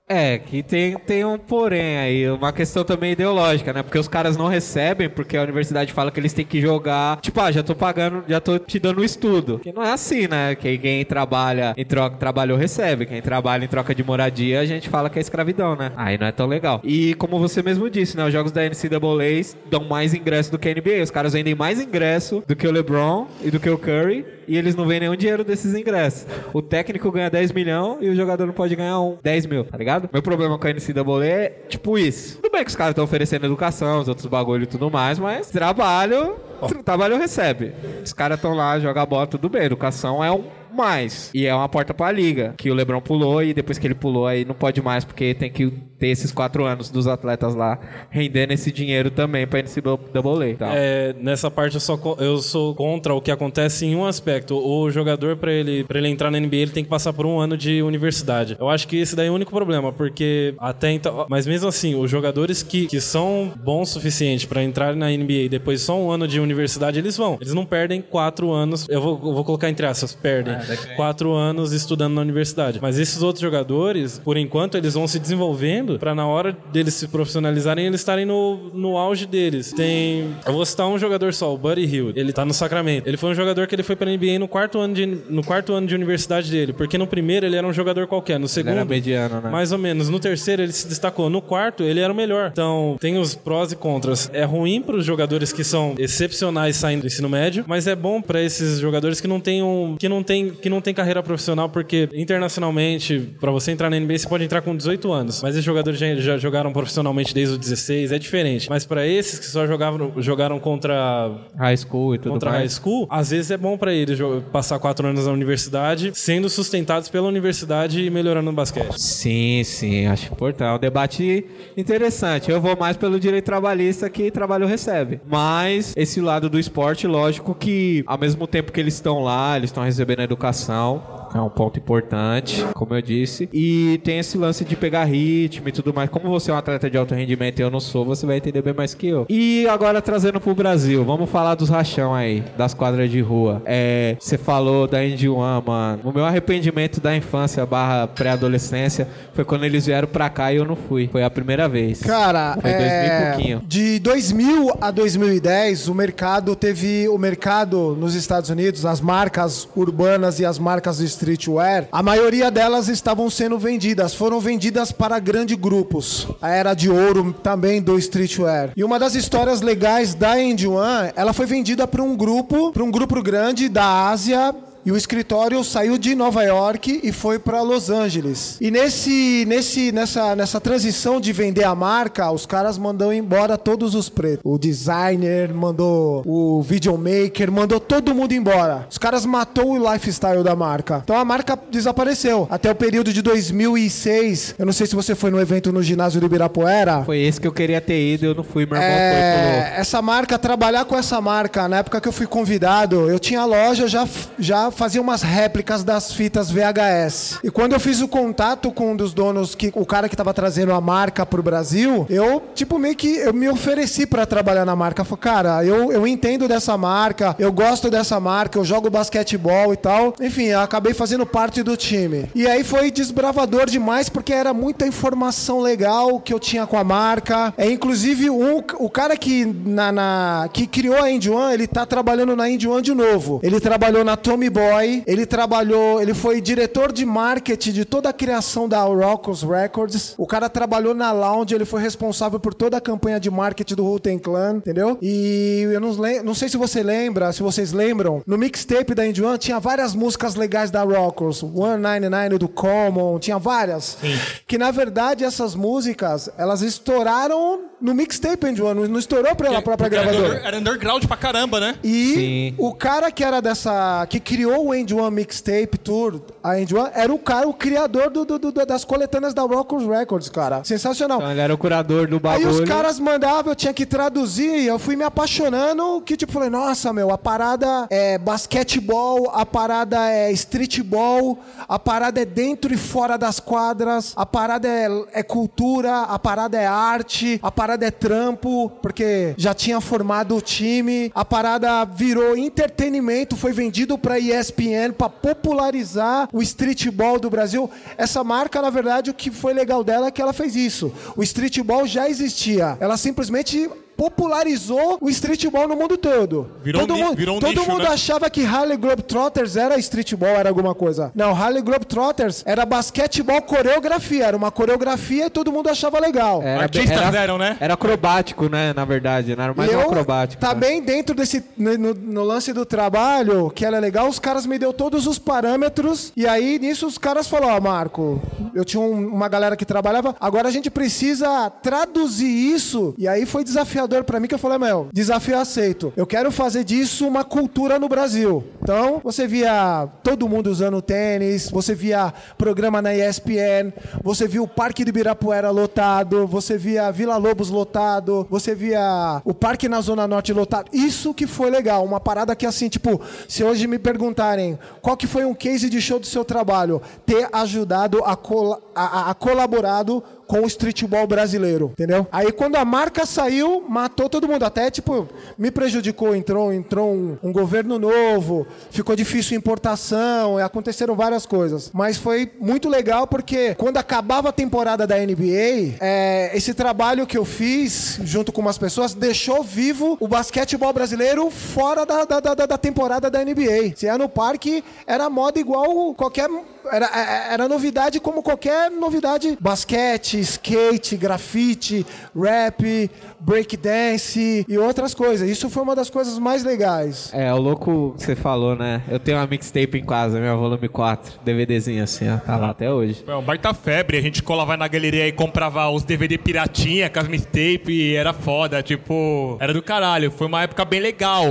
É, que tem, tem um porém aí, uma questão também ideológica, né? Porque os caras não recebem, porque a universidade fala que eles têm que jogar. Tipo, ah, já tô pagando, já tô te dando o estudo. Que não é assim, né? Que quem trabalha em troca, trabalhou, recebe. Quem trabalha em troca de moradia, a gente fala que é escravidão, né? Aí não é tão legal. E como você mesmo disse, né? Os jogos da NCAA dão mais ingresso do que a NBA. Os caras vendem mais ingresso do que o LeBron e do que o Curry e eles não vendem nenhum dinheiro desses ingressos. O técnico ganha 10 milhões e o jogador não pode ganhar um 10 mil, tá ligado? Meu problema com a NCAA é tipo isso. Tudo bem que os caras estão oferecendo educação, os outros bagulho e tudo mais, mas trabalho, oh. trabalho recebe. Os caras estão lá, jogam bola, tudo bem. Educação é um mais. E é uma porta pra liga, que o Lebron pulou e depois que ele pulou aí não pode mais, porque tem que ter esses quatro anos dos atletas lá rendendo esse dinheiro também pra NCAA. Tá? É, nessa parte eu sou, eu sou contra o que acontece em um aspecto. O jogador, pra ele, pra ele entrar na NBA, ele tem que passar por um ano de universidade. Eu acho que esse daí é o único problema, porque até então... Mas mesmo assim, os jogadores que, que são bons o suficiente pra entrar na NBA e depois só um ano de universidade, eles vão. Eles não perdem quatro anos. Eu vou, eu vou colocar entre essas, perdem. É, quatro anos estudando na universidade. Mas esses outros jogadores, por enquanto, eles vão se desenvolvendo para na hora deles se profissionalizarem, eles estarem no, no auge deles. Tem. Eu vou citar um jogador só, o Buddy Hill. Ele tá no Sacramento. Ele foi um jogador que ele foi pra NBA no quarto ano de, no quarto ano de universidade dele. Porque no primeiro ele era um jogador qualquer. No segundo. Ele era mediano, né? Mais ou menos. No terceiro ele se destacou. No quarto ele era o melhor. Então tem os prós e contras. É ruim para os jogadores que são excepcionais saindo do ensino médio, mas é bom para esses jogadores que não têm um, que não tem que não tem carreira profissional, porque internacionalmente, para você entrar na NBA, você pode entrar com 18 anos. Mas esses jogadores já, já jogaram profissionalmente desde os 16, é diferente. Mas para esses que só jogavam, jogaram contra high school e tudo contra mais. high school, às vezes é bom para eles passar quatro anos na universidade, sendo sustentados pela universidade e melhorando no basquete. Sim, sim, acho importante. É um debate interessante. Eu vou mais pelo direito trabalhista que trabalho recebe. Mas esse lado do esporte, lógico que ao mesmo tempo que eles estão lá, eles estão recebendo educação, é um ponto importante, como eu disse. E tem esse lance de pegar ritmo e tudo mais. Como você é um atleta de alto rendimento e eu não sou, você vai entender bem mais que eu. E agora trazendo pro Brasil, vamos falar dos rachão aí, das quadras de rua. É, você falou da Indy One, mano. O meu arrependimento da infância barra pré-adolescência foi quando eles vieram pra cá e eu não fui. Foi a primeira vez. Cara, foi é... 2000 De 2000 a 2010, o mercado teve o mercado nos Estados Unidos, as marcas urbanas e as marcas do streetwear, a maioria delas estavam sendo vendidas, foram vendidas para grandes grupos. A era de ouro também do streetwear. E uma das histórias legais da End One, ela foi vendida para um grupo, para um grupo grande da Ásia e o escritório saiu de Nova York e foi para Los Angeles. E nesse, nesse, nessa, nessa transição de vender a marca, os caras mandou embora todos os pretos. O designer mandou, o videomaker mandou todo mundo embora. Os caras matou o lifestyle da marca. Então a marca desapareceu. Até o período de 2006, eu não sei se você foi no evento no ginásio do Ibirapuera. Foi esse que eu queria ter ido, eu não fui, meu irmão foi É, essa marca, trabalhar com essa marca, na época que eu fui convidado, eu tinha loja, já, já fazia umas réplicas das fitas VHS. E quando eu fiz o contato com um dos donos, que, o cara que tava trazendo a marca pro Brasil, eu, tipo, meio que eu me ofereci para trabalhar na marca. Falei, cara, eu, eu entendo dessa marca, eu gosto dessa marca, eu jogo basquetebol e tal. Enfim, eu acabei fazendo parte do time. E aí foi desbravador demais, porque era muita informação legal que eu tinha com a marca. É, inclusive, um, o cara que, na, na- que criou a Indie One, ele tá trabalhando na Indie One de novo. Ele trabalhou na Tommy Boy, ele trabalhou, ele foi diretor de marketing de toda a criação da Oracles Records. O cara trabalhou na Lounge, ele foi responsável por toda a campanha de marketing do Wu-Tang Clan, entendeu? E eu não, não sei se você lembra, se vocês lembram, no mixtape da Indie One tinha várias músicas legais da Oracles. 199 do Common, tinha várias. Que na verdade essas músicas, elas estouraram no mixtape Indie One, não- não estourou pela própria Porque era gravadora. under- Era underground pra caramba, né? E Sim. o cara que era dessa. que criou o End One Mixtape Tour, a End One, era o cara, o criador do, do- do- das coletâneas da Rockers Records, cara. Sensacional. Então ele era o curador do Aí bagulho. os caras mandavam, eu tinha que traduzir, e eu fui me apaixonando, que tipo, falei, nossa, meu, a parada é basquetebol, a parada é streetball, a parada é dentro e fora das quadras, a parada é, é cultura, a parada é arte, a parada é trampo, porque já tinha formado o time, a parada virou entretenimento, foi vendido pra ESPN pra popularizar o streetball do Brasil. Essa marca, na verdade, o que foi legal dela é que ela fez isso. O streetball já existia. Ela simplesmente popularizou o streetball no mundo todo. Virou todo um mundo, virou um todo nicho, mundo né? achava que Harley Globetrotters era streetball, era alguma coisa. Não, Harley Globetrotters era basquetebol coreografia, era uma coreografia e todo mundo achava legal. Era, Artistas era, eram, né? Era acrobático, né? Na verdade, não era mais E um eu, acrobático. né? Também dentro desse. No, no- lance do trabalho, que era legal, os caras me deu todos os parâmetros. E aí, nisso, os caras falaram: Ó, Marco, eu tinha um- uma galera que trabalhava, agora a gente precisa traduzir isso. E aí foi desafiador pra mim, que eu falei: Meu, desafio aceito. Eu quero fazer disso uma cultura no Brasil. Então, você via todo mundo usando tênis, você via programa na ESPN, você via o Parque do Ibirapuera lotado, você via Vila Lobos lotado, você via o Parque na Zona Norte lotado. Isso que foi legal, uma parada que assim, tipo, se hoje me perguntarem qual que foi um case de show do seu trabalho, ter ajudado a, cola- a- a- a colaborado com o streetball brasileiro, entendeu? Aí quando a marca saiu, matou todo mundo. Até, tipo, me prejudicou. Entrou, entrou um, um governo novo, ficou difícil importação, aconteceram várias coisas. Mas foi muito legal porque quando acabava a temporada da NBA, é, esse trabalho que eu fiz junto com umas pessoas deixou vivo o basquetebol brasileiro fora da, da, da, da temporada da NBA. Se ia no parque, era moda igual qualquer era, é- era novidade como qualquer novidade. Basquete, skate, grafite, rap, breakdance e outras coisas. Isso foi uma das coisas mais legais. É, o louco que você falou, né? Eu tenho uma mixtape em casa, minha volume 4, DVDzinho assim, ó, tá lá até hoje. É um baita febre. A gente colava na galeria e comprava os DVD piratinha, com as mixtape, e era foda. Tipo, era do caralho. Foi uma época bem legal.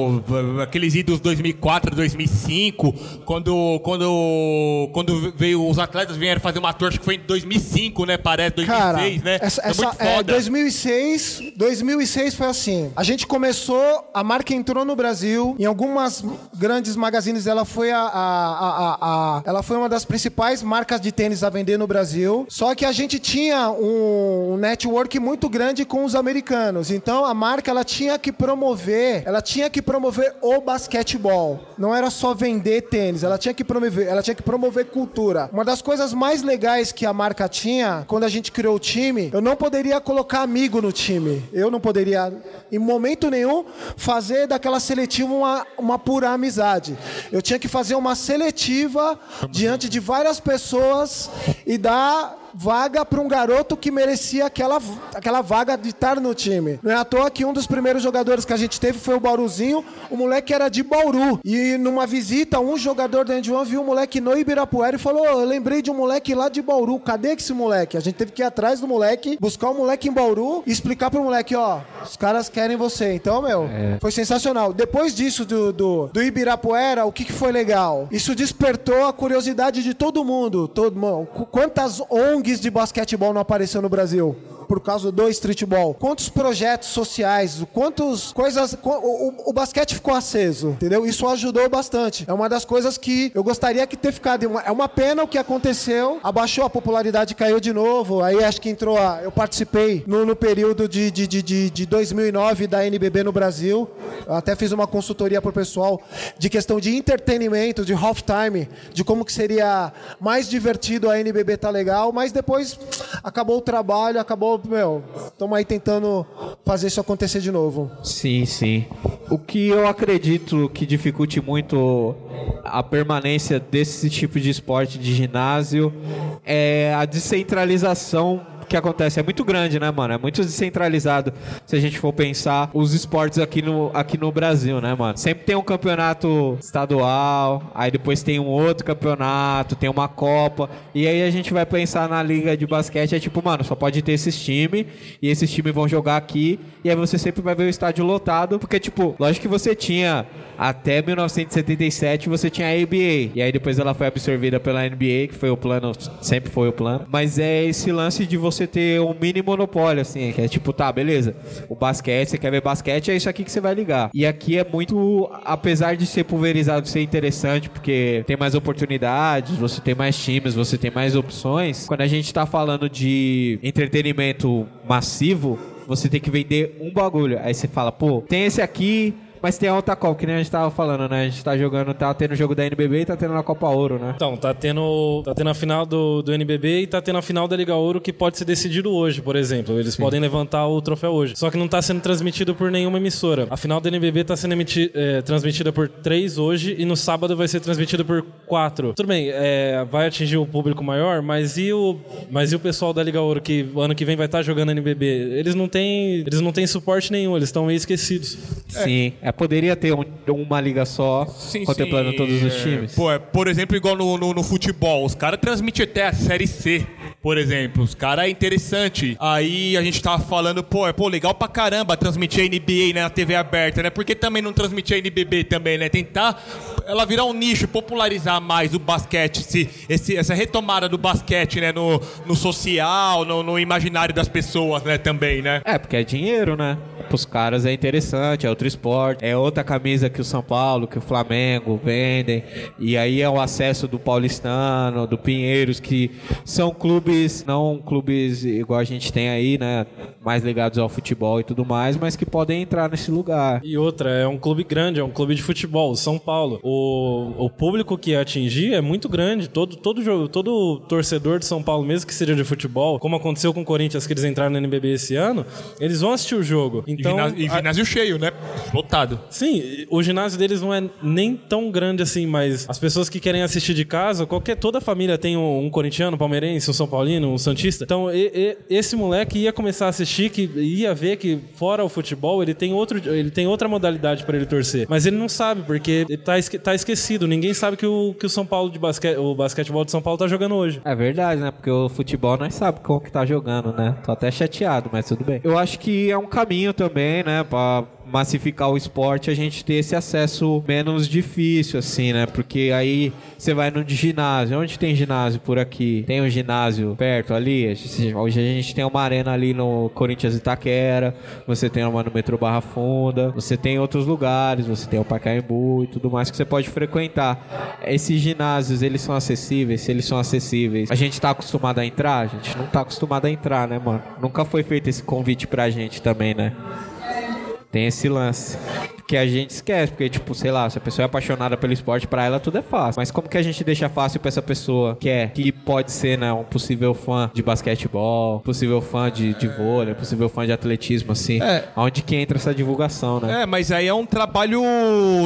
Aqueles idos 2004, 2005, quando, quando, quando veio os atletas vieram fazer uma acho que foi em 2005, né? Parece, 2006, Cara, né? essa, Foi essa- muito é, foda. 2006, 2006 foi assim. A gente começou, a marca entrou no Brasil. Em algumas grandes magazines, ela foi a, a- a- a- ela foi uma das principais marcas de tênis a vender no Brasil. Só que a gente tinha um, um network muito grande com os americanos. Então a marca ela tinha que promover, ela tinha que promover o basquetebol. Não era só vender tênis, ela tinha que promover, ela tinha que promover cultura. Uma das coisas mais legais que a marca tinha quando a gente criou o time, eu não poderia colocar amigo no time. Eu não poderia, em momento nenhum, fazer daquela seletiva uma, uma pura amizade. Eu tinha que fazer uma seletiva diante de várias pessoas e dar vaga para um garoto que merecia aquela, aquela vaga de estar no time. Não é à toa que um dos primeiros jogadores que a gente teve foi o Bauruzinho. O moleque era de Bauru. E numa visita, um jogador da N1 viu um moleque no Ibirapuera e falou: Eu lembrei de um moleque lá de Bauru. Cadê esse moleque? A gente teve que ir atrás do moleque, buscar o moleque em Bauru e explicar pro moleque: Ó, os caras querem você. Então, meu, é. foi sensacional. Depois disso, do, do, do Ibirapuera, o que, que foi legal? Isso despertou a curiosidade de todo mundo. Todo, mano, quantas ONGs de basquetebol não apareceu no Brasil? Por causa do streetball. Quantos projetos sociais, quantas coisas. O, o, o, basquete ficou aceso, entendeu? Isso ajudou bastante. É uma das coisas que eu gostaria que ter ficado. É uma pena o que aconteceu. Abaixou a popularidade, caiu de novo. Aí acho que entrou a. Eu participei no, no período de, de, de, de 2009 da NBB no Brasil. Eu até fiz uma consultoria para o pessoal de questão de entretenimento, de halftime, de como que seria mais divertido a NBB tá legal, mas depois acabou o trabalho, acabou meu, estamos aí tentando fazer isso acontecer de novo. Sim, sim. O que eu acredito que dificulte muito a permanência desse tipo de esporte de ginásio é a descentralização que acontece é muito grande, né, mano? É muito descentralizado se a gente for pensar os esportes aqui no, aqui no Brasil, né, mano? Sempre tem um campeonato estadual, aí depois tem um outro campeonato, tem uma Copa, e aí a gente vai pensar na liga de basquete, é tipo, mano, só pode ter esses times, e esses times vão jogar aqui, e aí você sempre vai ver o estádio lotado, porque, tipo, lógico que você tinha até 1977 você tinha a ABA. E aí depois ela foi absorvida pela NBA, que foi o plano, sempre foi o plano. Mas é esse lance de você ter um mini monopólio, assim, que é tipo, tá, beleza. O basquete, você quer ver basquete, é isso aqui que você vai ligar. E aqui é muito, apesar de ser pulverizado, ser interessante, porque tem mais oportunidades, você tem mais times, você tem mais opções. Quando a gente tá falando de entretenimento massivo, você tem que vender um bagulho. Aí você fala, pô, tem esse aqui, mas tem a outra Copa, que nem a gente tava falando, né? A gente tá jogando, tá tendo jogo da NBB e tá tendo a Copa Ouro, né? Então, tá tendo, tá tendo a final do, do NBB e tá tendo a final da Liga Ouro que pode ser decidido hoje, por exemplo. Eles Sim. podem levantar o troféu hoje. Só que não tá sendo transmitido por nenhuma emissora. A final da NBB tá sendo emiti, é, transmitida por três hoje e no sábado vai ser transmitida por quatro. Tudo bem, é, vai atingir o público maior, mas e o, mas e o pessoal da Liga Ouro que ano que vem vai estar tá jogando NBB? Eles não têm, eles não têm suporte nenhum, eles estão meio esquecidos. Sim, é poderia ter um, uma liga só, sim, contemplando sim. todos os times. Pô, é, por exemplo, igual no, no, no futebol, os caras transmitem até a Série C, por exemplo. Os caras é interessante. Aí a gente tava falando, pô, é pô, legal pra caramba transmitir a NBA né, na TV aberta, né? Por que também não transmitir a NBB também, né? Tentar ela virar um nicho, popularizar mais o basquete, esse, esse, essa retomada do basquete, né? No, no social, no, no imaginário das pessoas, né? Também, né? É, porque é dinheiro, né? Pros caras é interessante, é outro esporte, é outra camisa que o São Paulo, que o Flamengo vendem. E aí é o acesso do Paulistano, do Pinheiros, que são clubes, não clubes igual a gente tem aí, né? Mais ligados ao futebol e tudo mais, mas que podem entrar nesse lugar. E outra, é um clube grande, é um clube de futebol, São Paulo. O, o público que atingir é muito grande. Todo, todo, jogo, todo torcedor de São Paulo, mesmo que seja de futebol, como aconteceu com o Corinthians, que eles entraram no NBB esse ano, eles vão assistir o jogo. Então, e ginásio, e ginásio a... cheio, né? Lotado. Sim, o ginásio deles não é nem tão grande assim, mas as pessoas que querem assistir de casa, qualquer toda a família tem um, um corintiano, um palmeirense, um são paulino, um santista. Então, e, e, esse moleque ia começar a assistir que ia ver que fora o futebol, ele tem outro ele tem outra modalidade para ele torcer, mas ele não sabe porque ele tá, tá esquecido. Ninguém sabe que o, que o São Paulo de basquete, o basquetebol de São Paulo tá jogando hoje. É verdade, né? Porque o futebol nós sabe como que tá jogando, né? Tô até chateado, mas tudo bem. Eu acho que é um caminho também, né, para massificar o esporte, a gente ter esse acesso menos difícil, assim, né? Porque aí você vai no ginásio. Onde tem ginásio por aqui? Tem um ginásio perto ali? Hoje a gente tem uma arena ali no Corinthians Itaquera, você tem uma no metrô Barra Funda, você tem outros lugares, você tem o Pacaembu e tudo mais que você pode frequentar. Esses ginásios, eles são acessíveis? Se eles são acessíveis, a gente tá acostumado a entrar? A gente não tá acostumado a entrar, né, mano? Nunca foi feito esse convite pra gente também, né? Tem esse lance. que a gente esquece, porque, tipo, sei lá, se a pessoa é apaixonada pelo esporte, pra ela tudo é fácil. Mas como que a gente deixa fácil pra essa pessoa que é, que pode ser, né, um possível fã de basquetebol, possível fã de, de vôlei, possível fã de atletismo, assim, É. onde que entra essa divulgação, né? É, mas aí é um trabalho,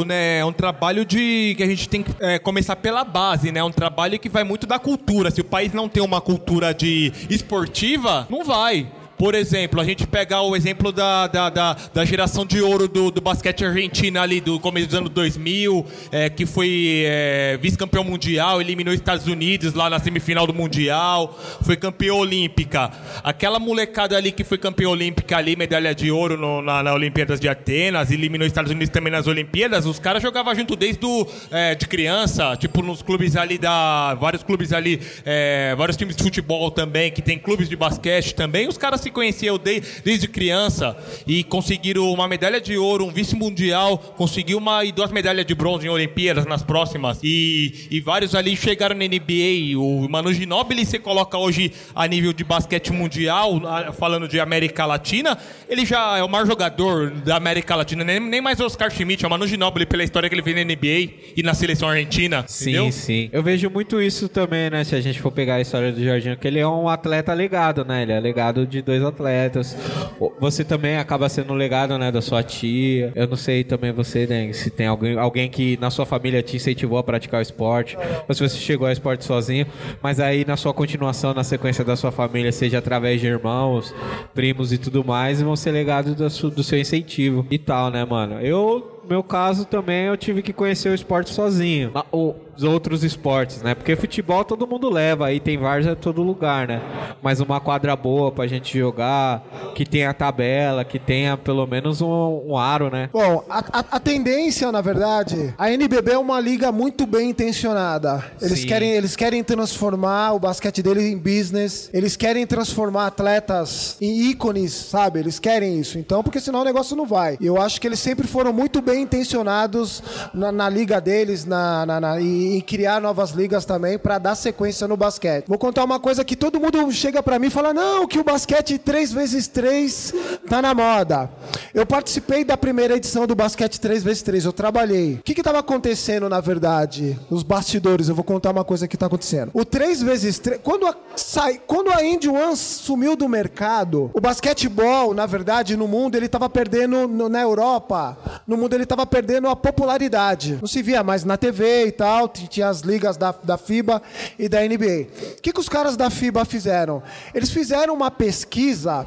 né? É um trabalho de que a gente tem que é, começar pela base, né? É um trabalho que vai muito da cultura. Se o país não tem uma cultura de esportiva, não vai. Por exemplo, a gente pegar o exemplo da, da, da, da geração de ouro do, do basquete argentino ali do começo dos anos 2000, é, que foi é, vice-campeão mundial, eliminou os Estados Unidos lá na semifinal do Mundial, foi campeão olímpica. Aquela molecada ali que foi campeã olímpica ali, medalha de ouro no- na, na Olimpíadas de Atenas, eliminou os Estados Unidos também nas Olimpíadas, os caras jogavam junto desde do, é, de criança, tipo nos clubes ali da. Vários clubes ali, é, vários times de futebol também, que tem clubes de basquete também, os caras se conheciam de- desde criança e conseguiram uma medalha de ouro, um vice-mundial, conseguiu uma e duas medalhas de bronze em Olimpíadas nas próximas. E, e vários ali chegaram na NBA. O Manu Ginóbili, você coloca hoje a nível de basquete mundial, falando de América Latina, ele já é o maior jogador da América Latina. Nem, nem mais Oscar Schmidt, é o Manu Ginóbili pela história que ele fez na NBA e na seleção argentina. Sim, entendeu? sim. Eu vejo muito isso também, né? Se a gente for pegar a história do Jorginho, que ele é um atleta legado, né? Ele é legado de dois atletas. O- Você também acaba sendo legado, né, da sua tia. Eu não sei também você, né, se tem alguém, alguém que na sua família te incentivou a praticar o esporte, ou se você chegou ao esporte sozinho, mas aí na sua continuação, na sequência da sua família, seja através de irmãos, primos e tudo mais, vão ser legados do, su- do seu incentivo e tal, né, mano? Eu meu caso também eu tive que conhecer o esporte sozinho. Os outros esportes, né? Porque futebol todo mundo leva, aí tem vários a todo lugar, né? Mas uma quadra boa pra gente jogar, que tenha tabela, que tenha pelo menos um, um aro, né? Bom, a, a- a tendência, na verdade, a NBB é uma liga muito bem intencionada. Eles Sim. querem, eles querem transformar o basquete deles em business. Eles querem transformar atletas em ícones, sabe? Eles querem isso. Então, porque senão o negócio não vai. E eu acho que eles sempre foram muito bem intencionados na, na liga deles, na, na- na- e, em criar novas ligas também para dar sequência no basquete. Vou contar uma coisa que todo mundo chega para mim e fala: não, que o basquete 3x3 tá na moda. Eu participei da primeira edição do basquete 3x3, eu trabalhei. O que estava acontecendo, na verdade? Nos bastidores, eu vou contar uma coisa que está acontecendo. O 3x3, quando a, sai, quando a Indy One sumiu do mercado, o basquetebol, na verdade, no mundo, ele estava perdendo, no- na Europa, no mundo ele estava perdendo a popularidade. Não se via mais na TV e tal, tinha as ligas da, da FIBA e da NBA. O que, que os caras da FIBA fizeram? Eles fizeram uma pesquisa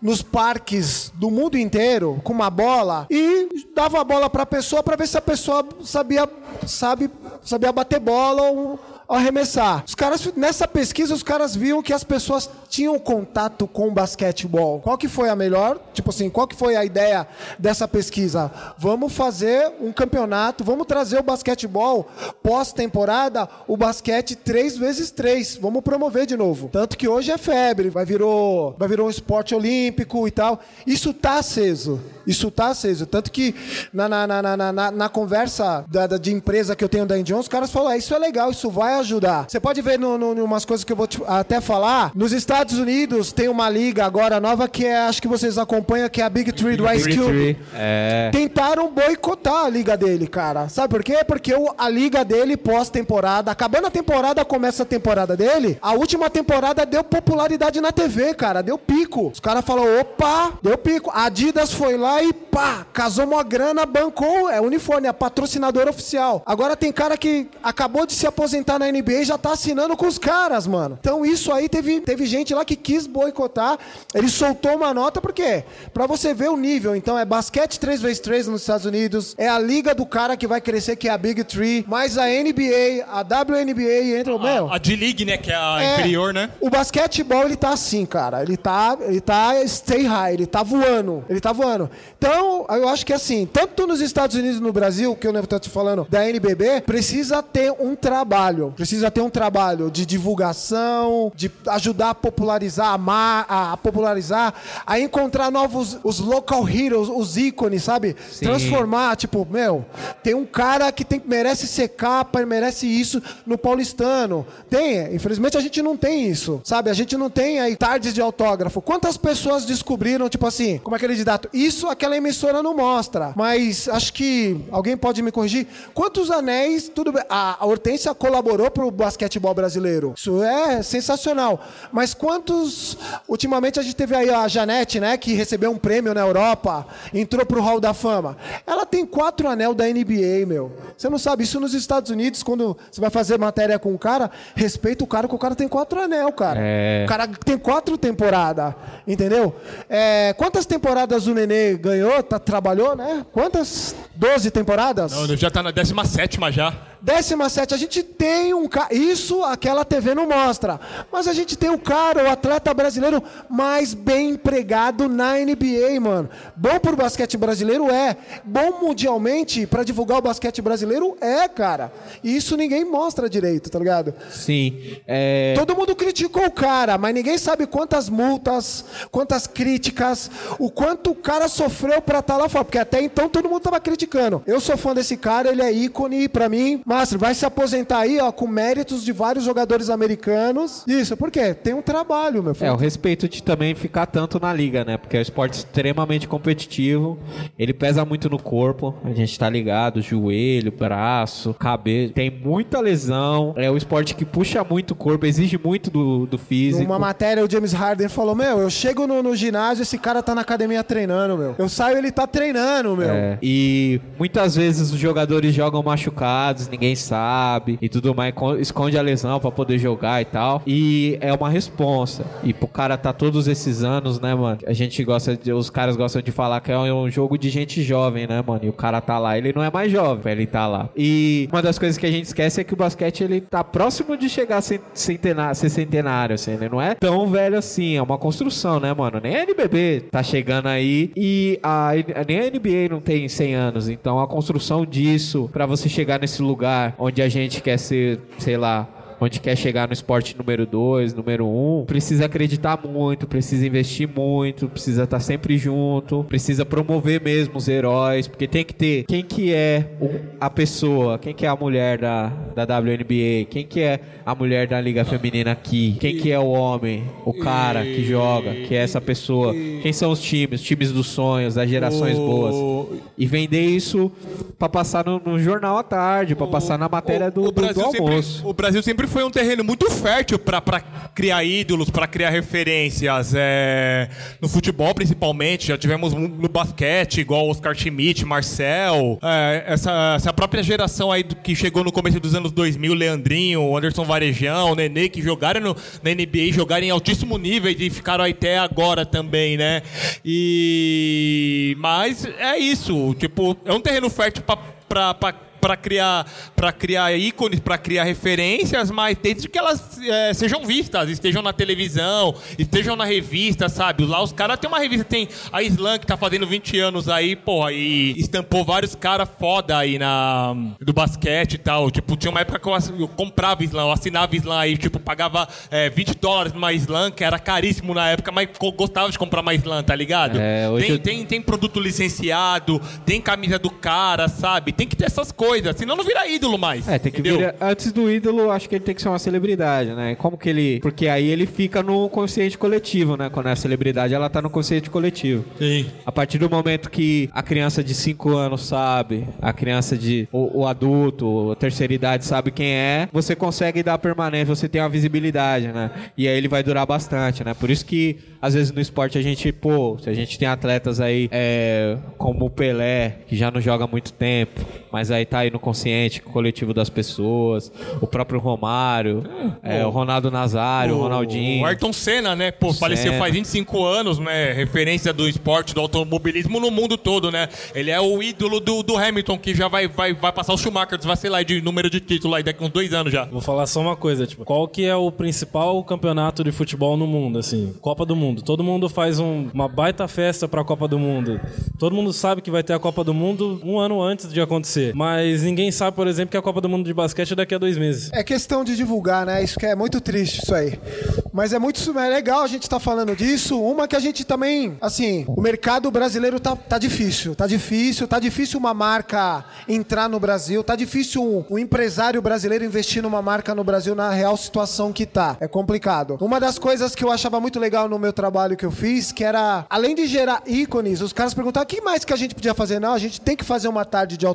nos parques do mundo inteiro com uma bola e dava a bola para a pessoa para ver se a pessoa sabia, sabe, sabia bater bola ou arremessar. Os caras, nessa pesquisa, os caras viam que as pessoas tinham contato com basquetebol. Qual que foi a melhor? Tipo assim, qual que foi a ideia dessa pesquisa? Vamos fazer um campeonato, vamos trazer o basquetebol pós-temporada, o basquete 3 vezes 3 Vamos promover de novo. Tanto que hoje é febre, vai virou, vai virou um esporte olímpico e tal. Isso tá aceso. Isso tá aceso. Tanto que na, na, na, na, na- na conversa da, da- de empresa que eu tenho da Indion, os caras falam: "Ah, isso é legal, isso vai ajudar. Você pode ver no, no, umas coisas que eu vou te- até falar. Nos Estados Unidos tem uma liga agora nova que é, acho que vocês acompanham, que é a Big Three do Ice Cube. É. Tentaram boicotar a liga dele, cara. Sabe por quê? Porque o- a liga dele pós-temporada, acabando a temporada, começa a temporada dele. A última temporada deu popularidade na TV, cara. Deu pico. Os caras falaram: opa, deu pico. A Adidas foi lá e pá, casou uma grana, bancou. É uniforme, é patrocinador oficial. Agora tem cara que acabou de se aposentar na NBA já tá assinando com os caras, mano. Então isso aí teve, teve gente lá que quis boicotar. Ele soltou uma nota, por quê? Pra você ver o nível. Então é basquete 3x3 nos Estados Unidos, é a liga do cara que vai crescer, que é a Big Three, mais a NBA, a WNBA entra, meu. A D-League, né? Que é a É, inferior, né? O basquetebol, ele tá assim, cara. Ele tá, ele tá stay high, ele tá voando. Ele tá voando. Então, eu acho que assim, tanto nos Estados Unidos e no Brasil, que eu tô te falando, da NBB, precisa ter um trabalho. Precisa ter um trabalho de divulgação, de ajudar a popularizar, a, a popularizar, a encontrar novos, os local heroes, os ícones, sabe? Sim. Transformar, tipo, meu, tem um cara que tem, merece ser capa, merece isso no paulistano. Tem, infelizmente a gente não tem isso, sabe? A gente não tem aí tardes de autógrafo. Quantas pessoas descobriram, tipo assim, como aquele didato, isso aquela emissora não mostra, mas acho que alguém pode me corrigir. Quantos anéis, tudo bem, a Hortência colaborou pro basquetebol brasileiro. Isso é sensacional. Mas quantos, ultimamente a gente teve aí a Janete, né, que recebeu um prêmio na Europa, entrou pro Hall da Fama. Ela tem quatro anel da NBA, meu. Você não sabe isso nos Estados Unidos, quando você vai fazer matéria com o cara, respeita o cara que o cara tem quatro anel, cara. É. O cara tem quatro temporadas, entendeu? É, quantas temporadas o Nenê ganhou, tá, trabalhou, né? Quantas? Doze temporadas? Não, já tá na 17 já. 17, a gente tem um cara. Isso aquela TV não mostra. Mas a gente tem o cara, o atleta brasileiro mais bem empregado na NBA, mano. Bom pro basquete brasileiro é. Bom mundialmente para divulgar o basquete brasileiro é, cara. E isso ninguém mostra direito, tá ligado? Sim. É... Todo mundo criticou o cara, mas ninguém sabe quantas multas, quantas críticas, o quanto o cara sofreu pra estar lá fora. Porque até então todo mundo tava criticando. Eu sou fã desse cara, ele é ícone pra mim. Mastro, vai se aposentar aí, ó, com méritos de vários jogadores americanos. Isso, por quê? Tem um trabalho, meu filho. É, o respeito de também ficar tanto na liga, né? Porque é um esporte extremamente competitivo. Ele pesa muito no corpo. A gente tá ligado, joelho, braço, cabelo. Tem muita lesão. É um esporte que puxa muito o corpo, exige muito do, do físico. Numa matéria, o James Harden falou: Meu, eu chego no, no ginásio, esse cara tá na academia treinando, meu. Eu saio, ele tá treinando, meu. É, e muitas vezes os jogadores jogam machucados, ninguém sabe e tudo mais, co- esconde a lesão pra poder jogar e tal. E é uma responsa. E pro cara tá todos esses anos, né, mano? A gente gosta de, os caras gostam de falar que é um jogo de gente jovem, né, mano? E o cara tá lá, ele não é mais jovem, ele tá lá. E uma das coisas que a gente esquece é que o basquete ele tá próximo de chegar a cen- centenário, ser centenário, assim, ele não é tão velho assim, é uma construção, né, mano? Nem a NBB tá chegando aí e a, nem a NBA não tem 100 anos, então a construção disso pra você chegar nesse lugar onde a gente quer ser, sei lá, onde quer chegar no esporte número 2, número 1, um, precisa acreditar muito, precisa investir muito, precisa estar sempre junto, precisa promover mesmo os heróis, porque tem que ter quem que é o- a pessoa, quem que é a mulher da, da WNBA, quem que é a mulher da Liga Feminina aqui, quem que é o homem, o cara que joga, que é essa pessoa, quem são os times, os times dos sonhos, das gerações boas. E vender isso pra passar no, no jornal à tarde, pra passar na matéria do, do- do sempre, almoço. o Brasil sempre foi um terreno muito fértil pra criar ídolos, pra criar referências. é, no futebol, principalmente, já tivemos no basquete, igual Oscar Schmidt, Marcel. é, essa, essa própria geração aí que chegou no começo dos anos 2000, Leandrinho, Anderson Varejão, Nenê, que jogaram no- na NBA, jogaram em altíssimo nível e ficaram até agora também, né? E. Mas é isso. Tipo, é um terreno fértil pra. Pra, pra para criar para criar ícones, para criar referências, mas desde que elas é, sejam vistas, estejam na televisão, estejam na revista, sabe? Lá os caras tem uma revista, tem a Slam que tá fazendo 20 anos aí, porra, e estampou vários caras foda aí na do basquete e tal. Tipo, tinha uma época que eu, eu comprava Slam, eu assinava Slam aí, tipo, pagava é, 20 dólares numa Slam, que era caríssimo na época, mas gostava de comprar mais Slam, tá ligado? É, tem, eu- tem, tem produto licenciado, tem camisa do cara, sabe? Tem que ter essas coisas, senão não vira ídolo mais. É, tem que entendeu? virar. Antes do ídolo, acho que ele tem que ser uma celebridade, né? Como que ele. Porque aí ele fica no consciente coletivo, né? Quando é a celebridade, ela tá no consciente coletivo. Sim. A partir do momento que a criança de 5 anos sabe, a criança de. O, o adulto, a terceira idade sabe quem é, você consegue dar permanência, você tem uma visibilidade, né? E aí ele vai durar bastante, né? Por isso que, às vezes, no esporte a gente, pô, se a gente tem atletas aí é, como o Pelé, que já não joga há muito tempo, mas aí tá aí no consciente coletivo das pessoas, o próprio Romário, é, o Ronaldo Nazário, o, Ronaldinho. O Ayrton Senna, né? Pô, faleceu Senna. faz 25 anos, né? Referência do esporte, do automobilismo no mundo todo, né? Ele é o ídolo do, do Hamilton, que já vai, vai, vai passar o Schumacher, desvacilar aí de número de título aí daqui uns dois anos já. Vou falar só uma coisa, tipo, qual que é o principal campeonato de futebol no mundo, assim? Copa do Mundo. Todo mundo faz um- uma baita festa pra Copa do Mundo. Todo mundo sabe que vai ter a Copa do Mundo um ano antes de acontecer. Mas Mas ninguém sabe, por exemplo, que a Copa do Mundo de basquete é daqui a dois meses. É questão de divulgar, né? Isso que é muito triste, isso aí. Mas é muito é legal a gente estar tá falando disso. Uma que a gente também, assim, o mercado brasileiro tá, tá difícil. Tá difícil, tá difícil uma marca entrar no Brasil, tá difícil um, um empresário brasileiro investir numa marca no Brasil na real situação que tá. É complicado. Uma das coisas que eu achava muito legal no meu trabalho que eu fiz, que era, além de gerar ícones, os caras perguntavam o que mais que a gente podia fazer. Não, a gente tem que fazer uma tarde de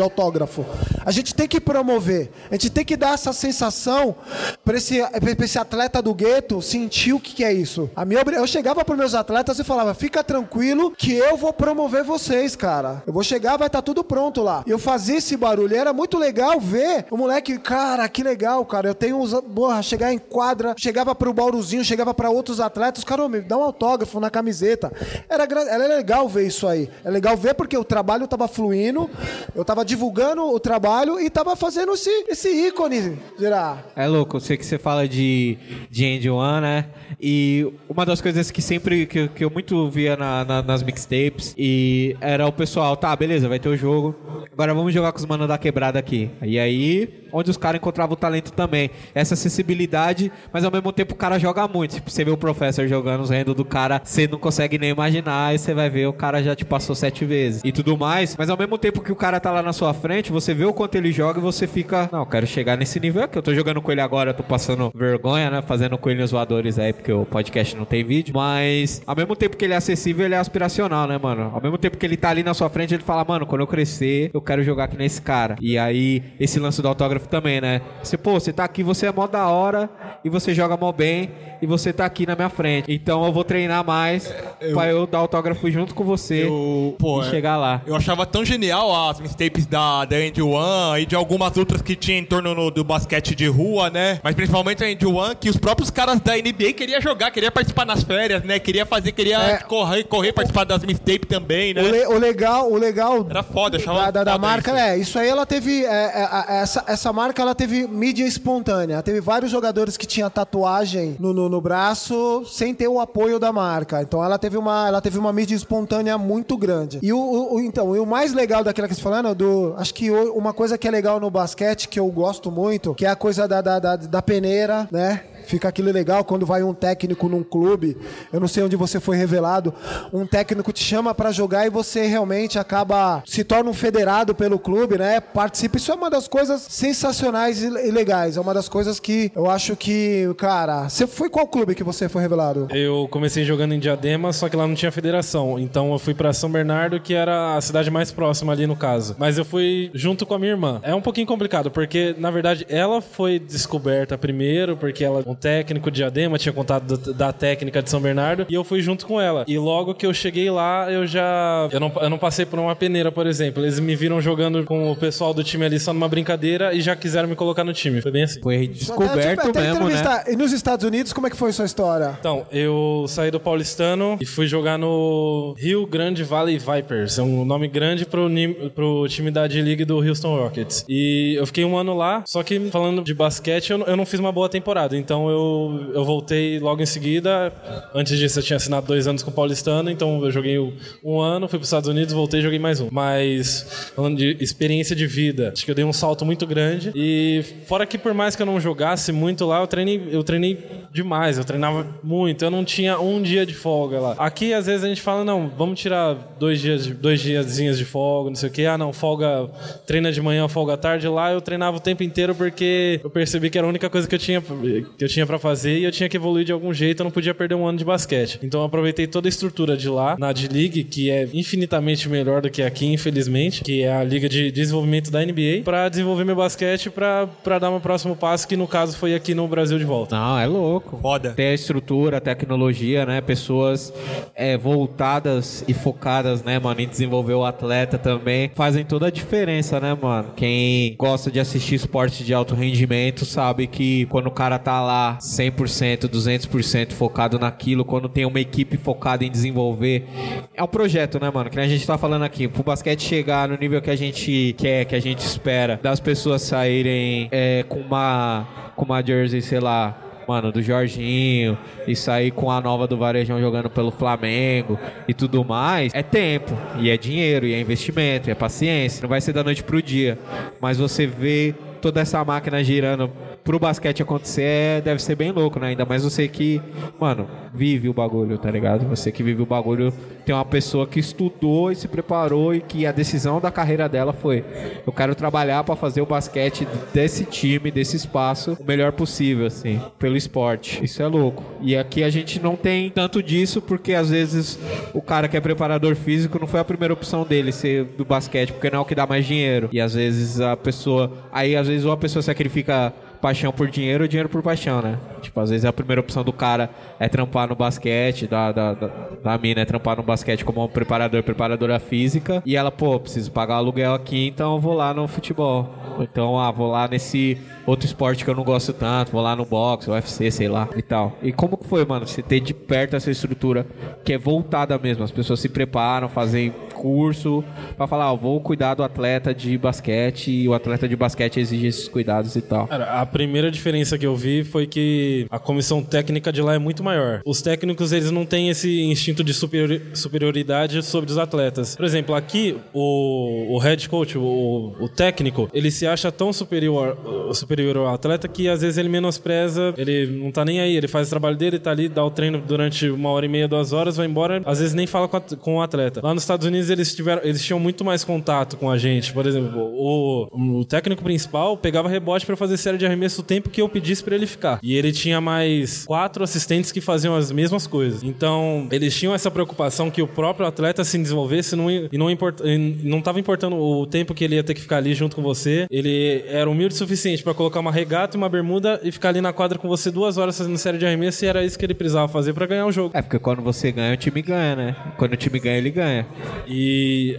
autógrafo. A gente tem que promover. A gente tem que dar essa sensação para esse, pra esse atleta do gueto sentir o que, que é isso. A minha, eu chegava para meus atletas e falava: fica tranquilo que eu vou promover vocês, cara. Eu vou chegar, vai estar tá tudo pronto lá. Eu fazia esse barulho. E era muito legal ver o moleque, cara, que legal, cara. Eu tenho uns. Porra, chegar em quadra, chegava pro Bauruzinho, chegava para outros atletas, cara, me dá um autógrafo na camiseta. Era, era legal ver isso aí. É legal ver porque o trabalho tava fluindo, eu tava divulgando o trabalho e tava fazendo esse, esse ícone, será? É louco, eu sei que você fala de, de End One, né? E uma das coisas que sempre que, que eu muito via na, na, nas mixtapes e era o pessoal, tá, beleza, vai ter o jogo. Agora vamos jogar com os manos da quebrada aqui. E aí, onde os caras encontravam o talento também. Essa acessibilidade, mas ao mesmo tempo o cara joga muito. Tipo, você vê o professor jogando os rendos do cara, você não consegue nem imaginar, e você vai ver o cara já te passou sete vezes e tudo mais. Mas ao mesmo tempo que o cara tá lá na sua frente, você vê o quanto ele joga e você fica, não, eu quero chegar nesse nível aqui. Eu tô jogando com ele agora, tô passando vergonha, né? Fazendo coelhos voadores aí, porque o podcast não tem vídeo. Mas ao mesmo tempo que ele é acessível, ele é aspiracional, né, mano? Ao mesmo tempo que ele tá ali na sua frente, ele fala, mano, quando eu crescer, eu quero jogar aqui nesse cara. E aí, esse lance do autógrafo também, né? Você, pô, você tá aqui, você é mó da hora e você joga mó bem e você tá aqui na minha frente. Então eu vou treinar mais eu, pra eu dar autógrafo junto com você eu, pô, e é, chegar lá. Eu achava tão genial as mixtapes da, da End One e de algumas outras que tinha em torno no, do basquete de rua, né? Mas principalmente a End One, que os próprios caras da NBA queriam jogar, queria participar nas férias, né? Queria fazer, queria é, correr, correr, participar das mixtapes também, né? O, le, o, legal, o legal. Era foda, achava da, da, da marca, isso. é. Isso aí ela teve. É, é, essa, essa marca ela teve mídia espontânea. Teve vários jogadores que tinham tatuagem no, no, no braço sem ter o apoio da marca. Então ela teve uma, ela teve uma mídia espontânea muito grande. E o, o então, e o mais legal daquela que você do, acho que uma coisa que é legal no basquete, que eu gosto muito, que é a coisa da, da, da, da peneira, né? Fica aquilo legal quando vai um técnico num clube, eu não sei onde você foi revelado, um técnico te chama para jogar e você realmente acaba se torna um federado pelo clube, né? Participa. Isso é uma das coisas sensacionais e legais. É uma das coisas que eu acho que, cara, você foi qual clube que você foi revelado? Eu comecei jogando em Diadema, só que lá não tinha federação. Então eu fui para São Bernardo, que era a cidade mais próxima ali no caso. Mas eu fui junto com a minha irmã. É um pouquinho complicado, porque na verdade ela foi descoberta primeiro, porque ela um técnico de Diadema, tinha contado da, da, técnica de São Bernardo, e eu fui junto com ela. E logo que eu cheguei lá, eu já. Eu não, eu não passei por uma peneira, por exemplo. Eles me viram jogando com o pessoal do time ali só numa brincadeira e já quiseram me colocar no time. Foi bem assim. Foi descoberto tipo, mesmo, né? E nos Estados Unidos, como é que foi a sua história? Então, eu saí do Paulistano e fui jogar no Rio Grande Valley Vipers. É um nome grande pro, pro time da D-League do Houston Rockets. E eu fiquei um ano lá, só que falando de basquete, eu, eu não fiz uma boa temporada. Então eu, eu voltei logo em seguida. Antes disso, eu tinha assinado dois anos com o Paulistano, então eu joguei um ano, fui para os Estados Unidos, voltei e joguei mais um. Mas, falando de experiência de vida, acho que eu dei um salto muito grande. E fora que, por mais que eu não jogasse muito lá, eu treinei, eu treinei demais, eu treinava muito, eu não tinha um dia de folga lá. Aqui, às vezes, a gente fala, não, vamos tirar dois dias, dois diazinhos de folga, não sei o quê. Ah, não, folga, treina de manhã, folga à tarde. Lá eu treinava o tempo inteiro porque eu percebi que era a única coisa que eu tinha, que eu tinha para fazer e eu tinha que evoluir de algum jeito, eu não podia perder um ano de basquete. Então eu aproveitei toda a estrutura de lá, na D-League, que é infinitamente melhor do que aqui, infelizmente, que é a liga de desenvolvimento da NBA, para desenvolver meu basquete para dar meu próximo passo, que no caso foi aqui no Brasil de volta. Não, é louco. Foda. Ter a estrutura, a tecnologia, né? Pessoas é, voltadas e focadas, né, mano, em desenvolver o atleta também, fazem toda a diferença, né, mano? Quem gosta de assistir esporte de alto rendimento sabe que quando o cara tá lá 100%, 200% focado naquilo, quando tem uma equipe focada em desenvolver. É um projeto, né, mano? Que a gente tá falando aqui. Pro basquete chegar no nível que a gente quer, que a gente espera, das pessoas saírem é, com uma com uma jersey, sei lá, mano, do Jorginho, e sair com a nova do Varejão jogando pelo Flamengo e tudo mais, é tempo, e é dinheiro, e é investimento, e é paciência. Não vai ser da noite pro dia. Mas você vê toda essa máquina girando pro basquete acontecer deve ser bem louco, né? Ainda mais você que, mano, vive o bagulho, tá ligado? Você que vive o bagulho tem uma pessoa que estudou e se preparou e que a decisão da carreira dela foi: eu quero trabalhar para fazer o basquete desse time, desse espaço, o melhor possível, assim, pelo esporte. Isso é louco. E aqui a gente não tem tanto disso porque às vezes o cara que é preparador físico não foi a primeira opção dele ser do basquete, porque não é o que dá mais dinheiro. E às vezes a pessoa. Aí às vezes ou a pessoa sacrifica paixão por dinheiro ou dinheiro por paixão, né? Tipo, às vezes a primeira opção do cara é trampar no basquete, da, da, da, da mina é trampar no basquete como um preparador, preparadora física, e ela, pô, preciso pagar aluguel aqui, então vou lá no futebol. Então, ah, vou lá nesse outro esporte que eu não gosto tanto, vou lá no boxe, UFC, sei lá, e tal. E como que foi, mano, você ter de perto essa estrutura que é voltada mesmo, as pessoas se preparam, fazem curso para falar, ó, vou cuidar do atleta de basquete e o atleta de basquete exige esses cuidados e tal. Cara, a primeira diferença que eu vi foi que a comissão técnica de lá é muito maior. Os técnicos, eles não têm esse instinto de superior, superioridade sobre os atletas. Por exemplo, aqui, o, o head coach, o, o técnico, ele se acha tão superior, superior ao atleta que às vezes ele menospreza, ele não tá nem aí, ele faz o trabalho dele, tá ali, dá o treino durante uma hora e meia, duas horas, vai embora, às vezes nem fala com, a, com o atleta. Lá nos Estados Unidos, eles, tiveram, eles tinham muito mais contato com a gente. Por exemplo, o, o técnico principal pegava rebote para fazer série de arremesso o tempo que eu pedisse para ele ficar. E ele tinha mais quatro assistentes que faziam as mesmas coisas. Então, eles tinham essa preocupação que o próprio atleta se desenvolvesse não, e não, import, não tava importando o tempo que ele ia ter que ficar ali junto com você. Ele era humilde o suficiente para colocar uma regata e uma bermuda e ficar ali na quadra com você duas horas fazendo série de arremesso e era isso que ele precisava fazer para ganhar o jogo. É porque quando você ganha, o time ganha, né? Quando o time ganha, ele ganha. E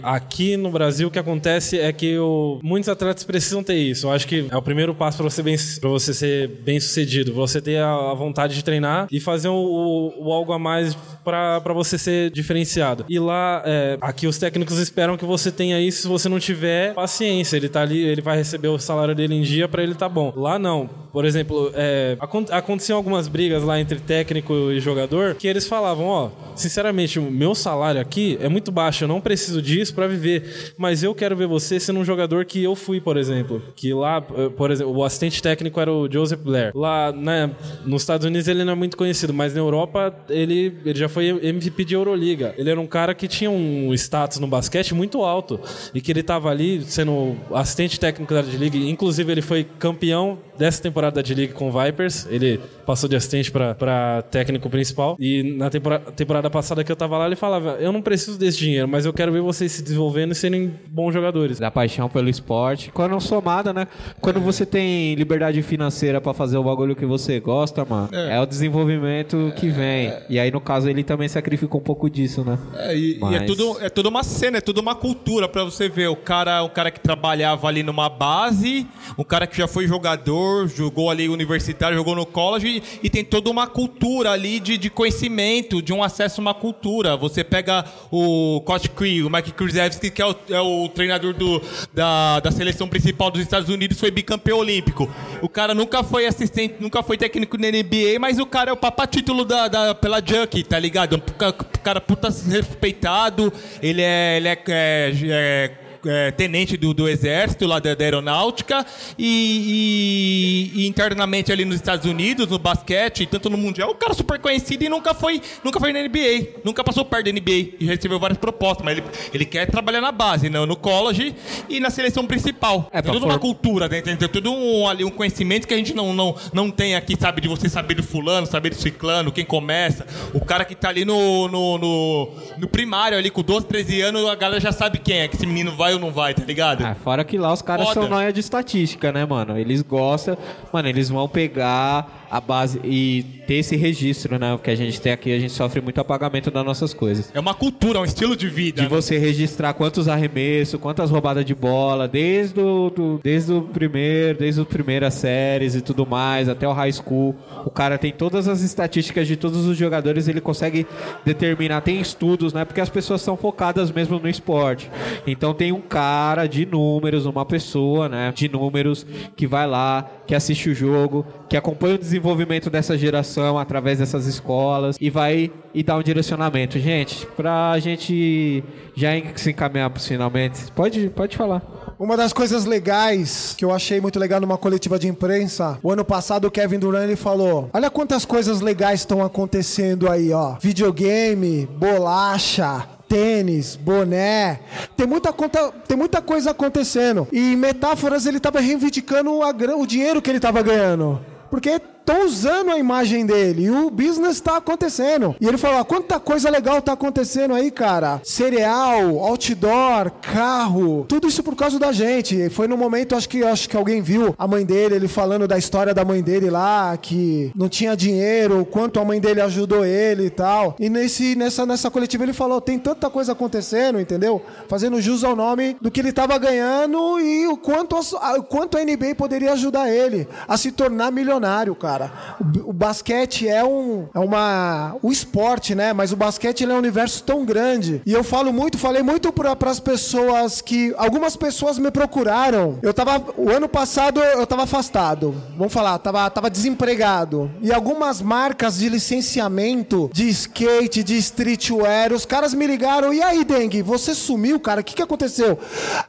aqui no Brasil o que acontece é que o, muitos atletas precisam ter isso. Eu acho que é o primeiro passo para você, você ser bem sucedido. Você ter a, a vontade de treinar e fazer o, o, o algo a mais para você ser diferenciado. E lá, é, aqui os técnicos esperam que você tenha isso. Se você não tiver paciência, ele tá ali, ele vai receber o salário dele em dia para ele tá bom. Lá não. Por exemplo, é, aconteciam algumas brigas lá entre técnico e jogador que eles falavam: ó, sinceramente, o meu salário aqui é muito baixo, eu não preciso disso para viver, mas eu quero ver você sendo um jogador que eu fui, por exemplo. Que lá, por exemplo, o assistente técnico era o Joseph Blair. Lá, né, nos Estados Unidos ele não é muito conhecido, mas na Europa ele, ele já foi MVP de Euroliga. Ele era um cara que tinha um status no basquete muito alto e que ele estava ali sendo assistente técnico da D-League. Inclusive, ele foi campeão dessa temporada da D-League com o Vipers. Ele passou de assistente para técnico principal. E na temporada, temporada passada que eu tava lá, ele falava: Eu não preciso desse dinheiro, mas eu quero ver vocês se desenvolvendo e serem bons jogadores. Da paixão pelo esporte. Quando somada, né? Quando você tem liberdade financeira para fazer o bagulho que você gosta, mano, é, é o desenvolvimento que vem. E aí, no caso, ele também sacrificou um pouco disso, né? É, e, mas... e, é, tudo, é tudo uma cena, é tudo uma cultura para você ver. O cara, o cara que trabalhava ali numa base, o cara que já foi jogador, jogou ali universitário, jogou no college e, tem toda uma cultura ali de, de conhecimento, de um acesso a uma cultura. Você pega o Coach Cree, o Mike Krzyzewski, que é o, é o treinador do, da, da seleção principal dos Estados Unidos, foi bicampeão olímpico. O cara nunca foi assistente, nunca foi técnico na NBA, mas o cara é o papá título da, da, pela Junk, tá ligado? O cara puta respeitado, ele é, ele é, é, é é, tenente do, do exército lá da, da aeronáutica e, e, e, internamente ali nos Estados Unidos, no basquete, tanto no mundial, o cara super conhecido e nunca foi, nunca foi na NBA, nunca passou perto da NBA e recebeu várias propostas, mas ele, ele quer trabalhar na base, no, no college e na seleção principal. É, tem toda for... uma cultura, tem, tem, tem todo um, ali, um conhecimento que a gente não, não, não tem aqui, sabe, de você saber do fulano, saber do ciclano, quem começa, o cara que tá ali no, no, no, no primário ali com 12, 13 anos, a galera já sabe quem é, que esse menino vai ou não vai, tá ligado? Ah, fora que lá os caras Foda. são nóia de estatística, né, mano? Eles gostam, mano, eles vão pegar a base e ter esse registro, né? Porque a gente tem aqui, a gente sofre muito apagamento das nossas coisas. É uma cultura, é um estilo de vida. De né? você registrar quantos arremessos, quantas roubadas de bola, desde o, do, desde o primeiro, desde as primeiras séries e tudo mais, até o high school. O cara tem todas as estatísticas de todos os jogadores, ele consegue determinar, tem estudos, né? Porque as pessoas são focadas mesmo no esporte. Então tem um cara de números, uma pessoa, né? De números que vai lá, que assiste o jogo, que acompanha o desenvolvimento desenvolvimento dessa geração através dessas escolas e vai e dar um direcionamento. Gente, pra gente já se encaminhar finalmente, pode, pode falar. Uma das coisas legais que eu achei muito legal numa coletiva de imprensa, o ano passado o Kevin Durant falou: Olha quantas coisas legais estão acontecendo aí, ó. Videogame, bolacha, tênis, boné. Tem muita, conta, tem muita coisa acontecendo. E em metáforas ele estava reivindicando a, o dinheiro que ele estava ganhando. Porque estão usando a imagem dele e o business está acontecendo. E ele falou: ah, quanta coisa legal tá acontecendo aí, cara. Cereal, outdoor, carro, tudo isso por causa da gente. Foi no momento, acho que acho que alguém viu a mãe dele, ele falando da história da mãe dele lá, que não tinha dinheiro, o quanto a mãe dele ajudou ele e tal. E nesse, nessa, nessa coletiva ele falou: tem tanta coisa acontecendo, entendeu? Fazendo jus ao nome do que ele estava ganhando e o quanto, o quanto a NBA poderia ajudar ele a se tornar milionário, cara cara. O, o basquete é um é uma o esporte, né? Mas o basquete é um universo tão grande. E eu falo muito, falei muito para as pessoas que algumas pessoas me procuraram. Eu tava o ano passado eu tava afastado. Vamos falar, tava tava desempregado. E algumas marcas de licenciamento de skate, de streetwear, os caras me ligaram: "E aí, Dengue, você sumiu, cara? O que que aconteceu?"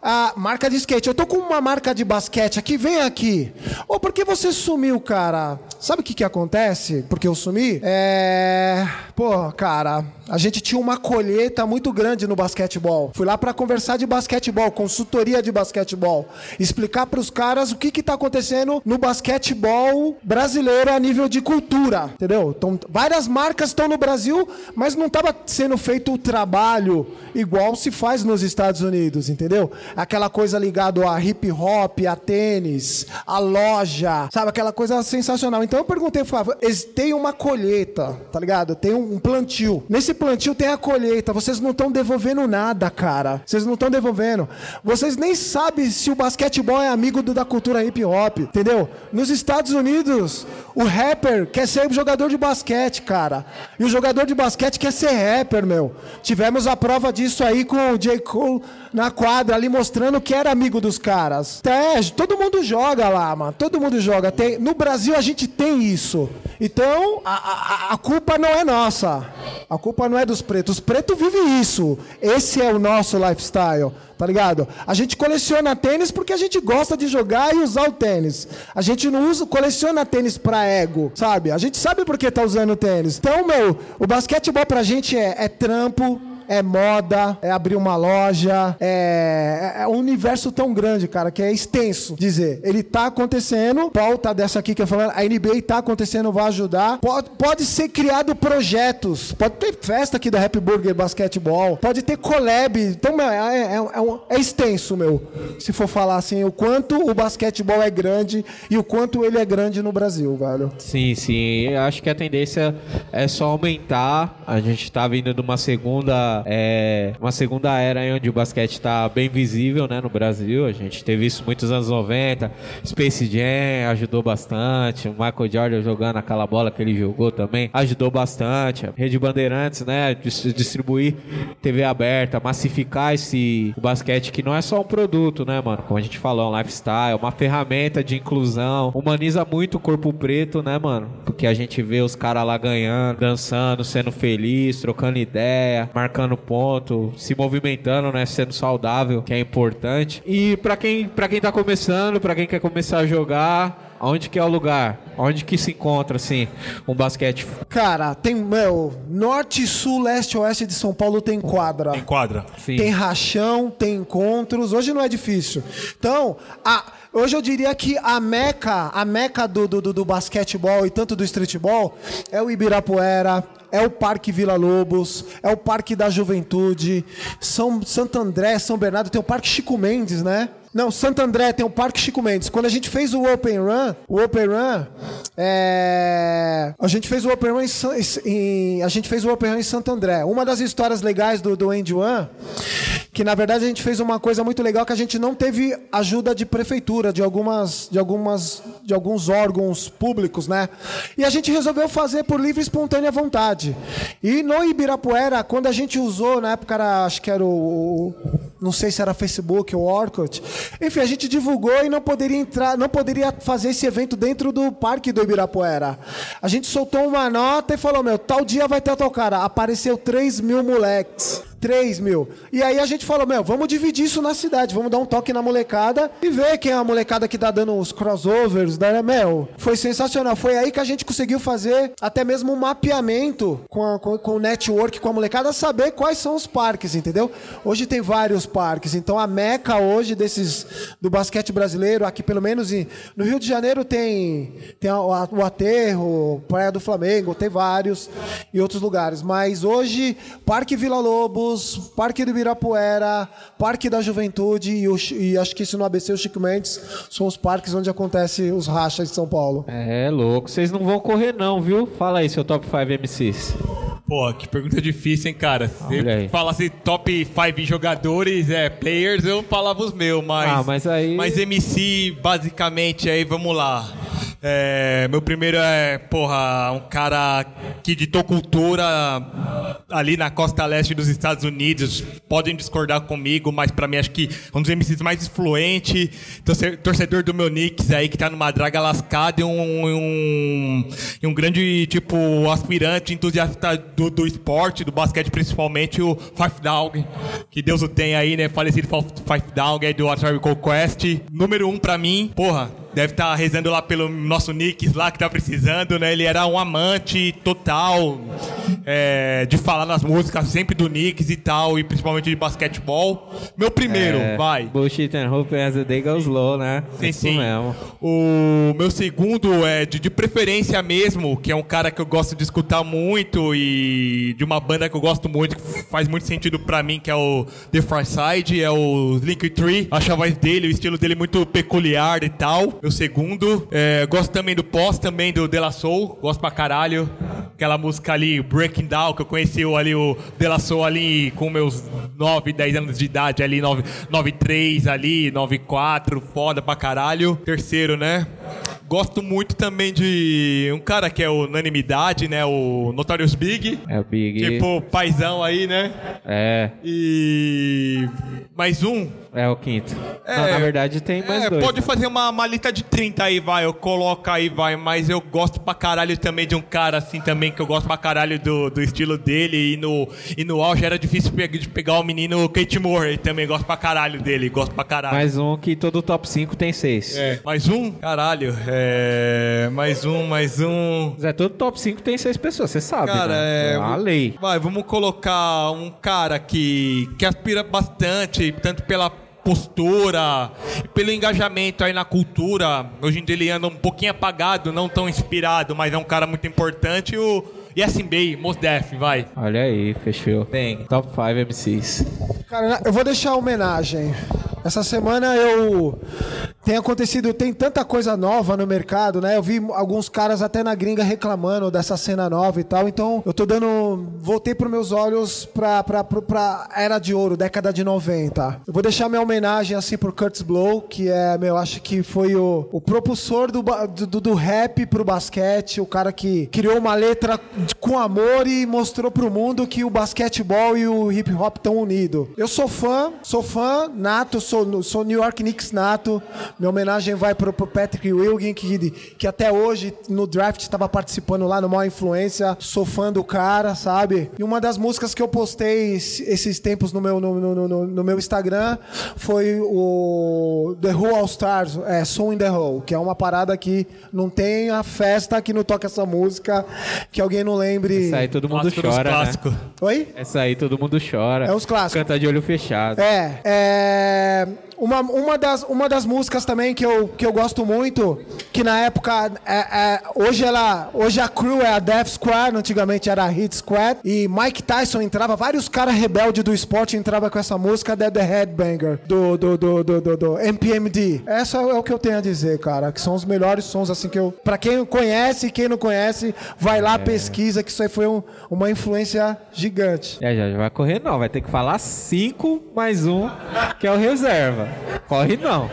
A marca de skate. Eu tô com uma marca de basquete aqui, vem aqui. Ô, oh, por que você sumiu, cara? Sabe o que, que acontece? Porque eu sumi? É. Pô, cara, a gente tinha uma colheita muito grande no basquetebol. Fui lá para conversar de basquetebol, consultoria de basquetebol, explicar para os caras o que que tá acontecendo no basquetebol brasileiro a nível de cultura, entendeu? Então, várias marcas estão no Brasil, mas não estava sendo feito o trabalho igual se faz nos Estados Unidos, entendeu? Aquela coisa ligada a hip hop, a tênis, a loja, sabe aquela coisa sensacional. Então eu perguntei, falava, tem uma colheita, tá ligado? Tem um plantio. Nesse plantio tem a colheita. Vocês não estão devolvendo nada, cara. Vocês não estão devolvendo. Vocês nem sabem se o basquetebol é amigo do, da cultura hip hop, entendeu? Nos Estados Unidos, o rapper quer ser jogador de basquete, cara. E o jogador de basquete quer ser rapper, meu. Tivemos a prova disso aí com o J. Cole na quadra ali mostrando que era amigo dos caras. É, todo mundo joga lá, mano. Todo mundo joga. Tem, no Brasil a gente tem isso. Então, a, a, a culpa não é nossa. A culpa não é dos pretos. Os pretos vivem isso. Esse é o nosso lifestyle. Tá ligado? A gente coleciona tênis porque a gente gosta de jogar e usar o tênis. A gente não usa, coleciona tênis pra ego, sabe? A gente sabe por que tá usando tênis. Então, meu, o basquetebol pra gente é, é trampo, é moda, é abrir uma loja, é, é, um universo tão grande, cara, que é extenso. Dizer, ele tá acontecendo, pauta dessa aqui que eu falando, a NBA tá acontecendo, vai ajudar. Pode, pode ser criado projetos, pode ter festa aqui da Happy Burger Basquetebol, pode ter collab. Então, meu, é, é, é, é extenso, meu. Se for falar assim, o quanto o basquetebol é grande e o quanto ele é grande no Brasil, velho. Sim, sim. Eu acho que a tendência é só aumentar. A gente tá vindo de uma segunda é, uma segunda era onde o basquete está bem visível né, no Brasil. A gente teve isso muitos anos 90. Space Jam ajudou bastante. O Michael Jordan jogando aquela bola que ele jogou também ajudou bastante. A Rede Bandeirantes, né? Distribuir TV aberta, massificar esse basquete que não é só um produto, né, mano? Como a gente falou, um lifestyle, uma ferramenta de inclusão. Humaniza muito o corpo preto, né, mano? Porque a gente vê os caras lá ganhando, dançando, sendo feliz, trocando ideia, marcando marcando ponto, se movimentando, né, sendo saudável, que é importante. E para quem para quem tá começando, para quem quer começar a jogar, Onde que é o lugar? Onde que se encontra, assim, um basquete? Cara, tem, meu, norte, sul, leste, oeste de São Paulo tem quadra. Tem quadra. Sim. Tem rachão, tem encontros. Hoje não é difícil. Então, a, hoje eu diria que a meca, a meca do, do, do basquetebol e tanto do streetball é o Ibirapuera, é o Parque Vila Lobos, é o Parque da Juventude, São Santo André, São Bernardo, tem o Parque Chico Mendes, né? Não, Santo André tem o Parque Chico Mendes. Quando a gente fez o Open Run, o Open Run, é... a gente fez o Open Run em, em, a gente fez o Open Run em Santo André. Uma das histórias legais do, do End One, que na verdade a gente fez uma coisa muito legal que a gente não teve ajuda de prefeitura, de algumas, de algumas, de alguns órgãos públicos, né? E a gente resolveu fazer por livre e espontânea vontade. E no Ibirapuera, quando a gente usou, na época era, acho que era o não sei se era Facebook ou Orkut. Enfim, a gente divulgou e não poderia entrar, não poderia fazer esse evento dentro do Parque do Ibirapuera. A gente soltou uma nota e falou, meu, tal dia vai ter tal cara. Apareceu 3 mil moleques. 3 mil. E aí a gente falou, meu, vamos dividir isso na cidade, vamos dar um toque na molecada e ver quem é a molecada que tá dando os crossovers, né? Meu, foi sensacional. Foi aí que a gente conseguiu fazer até mesmo um mapeamento com, a, com, com o network, com a molecada, saber quais são os parques, entendeu? Hoje tem vários parques, então a meca hoje desses do basquete brasileiro, aqui pelo menos em, no Rio de Janeiro tem, tem a, a, o Aterro, Praia do Flamengo, tem vários e outros lugares, mas hoje Parque Vila Lobo Parque do Ibirapuera, Parque da Juventude e, o, e, acho que isso no ABC o Chico Mendes são os parques onde acontece os rachas de São Paulo. É, louco. Vocês não vão correr não, viu? Fala aí, seu top 5 MCs. Pô, que pergunta difícil, hein, cara? Se falasse top 5 jogadores, é, players, eu falava os meus, mas... Ah, mas aí... Mas MC, basicamente, aí, vamos lá. É, meu primeiro é, porra, um cara que ditou cultura ali na costa leste dos Estados Unidos. Podem discordar comigo, mas para mim acho que um dos MCs mais influentes, torcedor do meu Knicks aí, que tá numa draga lascada e um, um, um grande, tipo, aspirante, entusiasta do, do esporte, do basquete principalmente, o Five Dog, que Deus o tenha aí, né? Falecido Five Dog aí do Atari Quest. Número um pra mim, porra, deve estar tá rezando lá pelo nosso Knicks lá que tá precisando, né? Ele era um amante total é, de falar nas músicas sempre do Knicks e tal, e principalmente de basquetebol. Meu primeiro, é, vai. Bullshit and Hope as the day goes low, né? Sim, Isso sim. Mesmo. O meu segundo é de, de preferência mesmo, que é um cara que eu gosto de escutar muito e de uma banda que eu gosto muito, que faz muito sentido pra mim, que é o The Far Side, é o Link Tree. Acho a voz dele, o estilo dele muito peculiar e tal meu segundo. É, gosto também do pós, também do De La Soul, gosto pra caralho. Aquela música ali, Breaking Down, que eu conheci ali o De La Soul ali com meus 9, 10 anos de idade ali, 9, 9 3 ali, 9 4, foda pra caralho. Terceiro, né? Gosto muito também de um cara que é unanimidade, né? O Notorious Big. É o Big. Tipo, paizão aí, né? É. E mais um. É o quinto. É, Não, na verdade tem mais é, dois. Pode né? fazer uma, lista de 30 aí, vai. Eu coloco aí, vai. Mas eu gosto pra caralho também de um cara assim também, que eu gosto pra caralho do, do estilo dele. E no, e no auge era difícil de pegar o menino Kate Moore. E também gosto pra caralho dele. Gosto pra caralho. Mais um que todo top 5 tem 6. É. Mais um? Caralho. É. Mais um, mais um. Zé, todo top 5 tem 6 pessoas, você sabe. Cara, né? é. é a lei. Vai, vamos colocar um cara que, que aspira bastante, tanto pela postura, pelo engajamento aí na cultura. Hoje em dia ele anda um pouquinho apagado, não tão inspirado, mas é um cara muito importante. O Yasin Bey, Mos Def, vai. Olha aí, fechou. Tem, top 5 MCs. Cara, eu vou deixar a homenagem. Essa semana eu tem acontecido, tem tanta coisa nova no mercado, né? Eu vi alguns caras até na gringa reclamando dessa cena nova e tal. Então, eu tô dando. Voltei pros meus olhos pra, pra era de ouro, década de 90. Eu vou deixar minha homenagem assim pro Curtis Blow, que é, meu, acho que foi o, o propulsor do, do, do rap pro basquete, o cara que criou uma letra com amor e mostrou pro mundo que o basquetebol e o hip hop estão unidos. Eu sou fã, sou fã nato, sou, sou New York Knicks nato. Minha homenagem vai pro, pro Patrick Wilgin, que, que até hoje no draft estava participando lá no Maior Influência. Sou fã do cara, sabe? E uma das músicas que eu postei esses tempos no meu, no, no, no, no meu Instagram foi o The Who All Stars, é, Soul in the Hole, que é uma parada que não tem a festa que não toca essa música, que alguém não lembre. Essa aí todo mundo Clássico chora. Né? Oi? Essa aí todo mundo chora. É os clássicos. Canta de olho fechado. É. É. um, Uma, uma, das, uma das músicas também que eu, que eu gosto muito, que na época, é, é, hoje ela, hoje a crew é a Death Squad, antigamente era a Hit Squad, e Mike Tyson entrava, vários caras rebeldes do esporte entravam com essa música, The, The Headbanger, do, do, do, do, do, do MPMD. Essa é o que eu tenho a dizer, cara, que são os melhores sons, assim, que eu, pra quem conhece e quem não conhece, vai lá, é. pesquisa, que isso aí foi um, uma influência gigante. É, já vai correr não, vai ter que falar cinco mais um, que é o reserva. Corre não.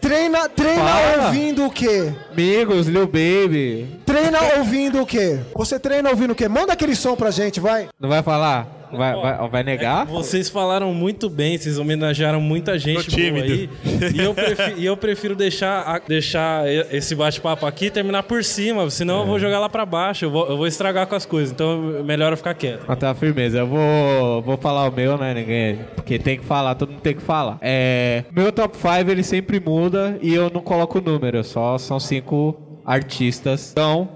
Treina, treina ouvindo o quê? Amigos, Lil Baby. Treina ouvindo o quê? Você treina ouvindo o quê? Manda aquele som pra gente, vai. Não vai falar? Vai, vai, vai negar? Vocês falaram muito bem, vocês homenagearam muita gente boa aí. E eu prefiro, e eu prefiro deixar, a- deixar esse bate-papo aqui e terminar por cima, senão eu vou jogar lá pra baixo, eu vou, eu vou estragar com as coisas. Então, melhor eu ficar quieto. Ah, tá, firmeza. Eu vou, vou falar o meu, né? Ninguém. Porque tem que falar, todo mundo tem que falar. É. Meu top 5 ele sempre muda e eu não coloco número, só são cinco artistas. Então,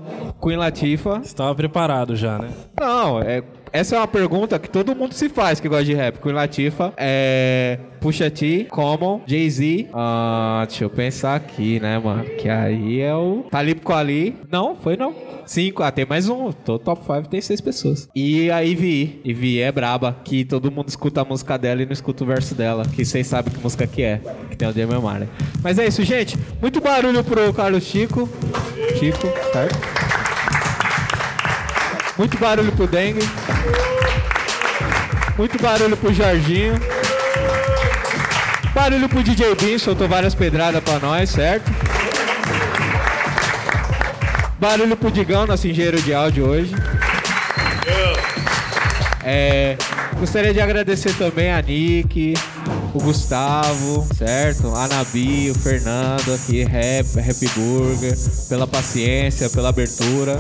Queen Latifah. Você tava preparado já, né? Não, é. Essa é uma pergunta que todo mundo se faz que gosta de rap. Queen Latifah, é. Pusha T, Common, Jay-Z. Ah, deixa eu pensar aqui, né, mano? Que aí é o. Talib Kweli. Não, foi não. Cinco, ah, tem mais um. Todo top 5 tem seis pessoas. E a Ivy. Ivy é braba, que todo mundo escuta a música dela e não escuta o verso dela. Que vocês sabem que música que é. Que tem o Demi. Mas é isso, gente. Muito barulho pro Carlos Chico. Chico, certo? Muito barulho pro Dengue. Muito barulho pro Jorginho. Barulho pro DJ Bin, soltou várias pedradas pra nós, certo? Barulho pro Digão, nosso engenheiro de áudio hoje. É, gostaria de agradecer também a Nick, o Gustavo, certo? A Nabi, o Fernando aqui, Rap, Rap Burger, pela paciência, pela abertura.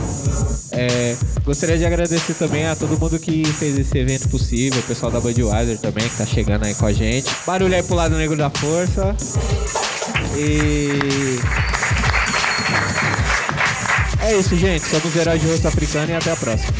É, gostaria de agradecer também a todo mundo que fez esse evento possível, o pessoal da Budweiser também, que tá chegando aí com a gente. Barulho aí pro lado negro da força. E. É isso, gente. Somos heróis de rosto africano e até a próxima.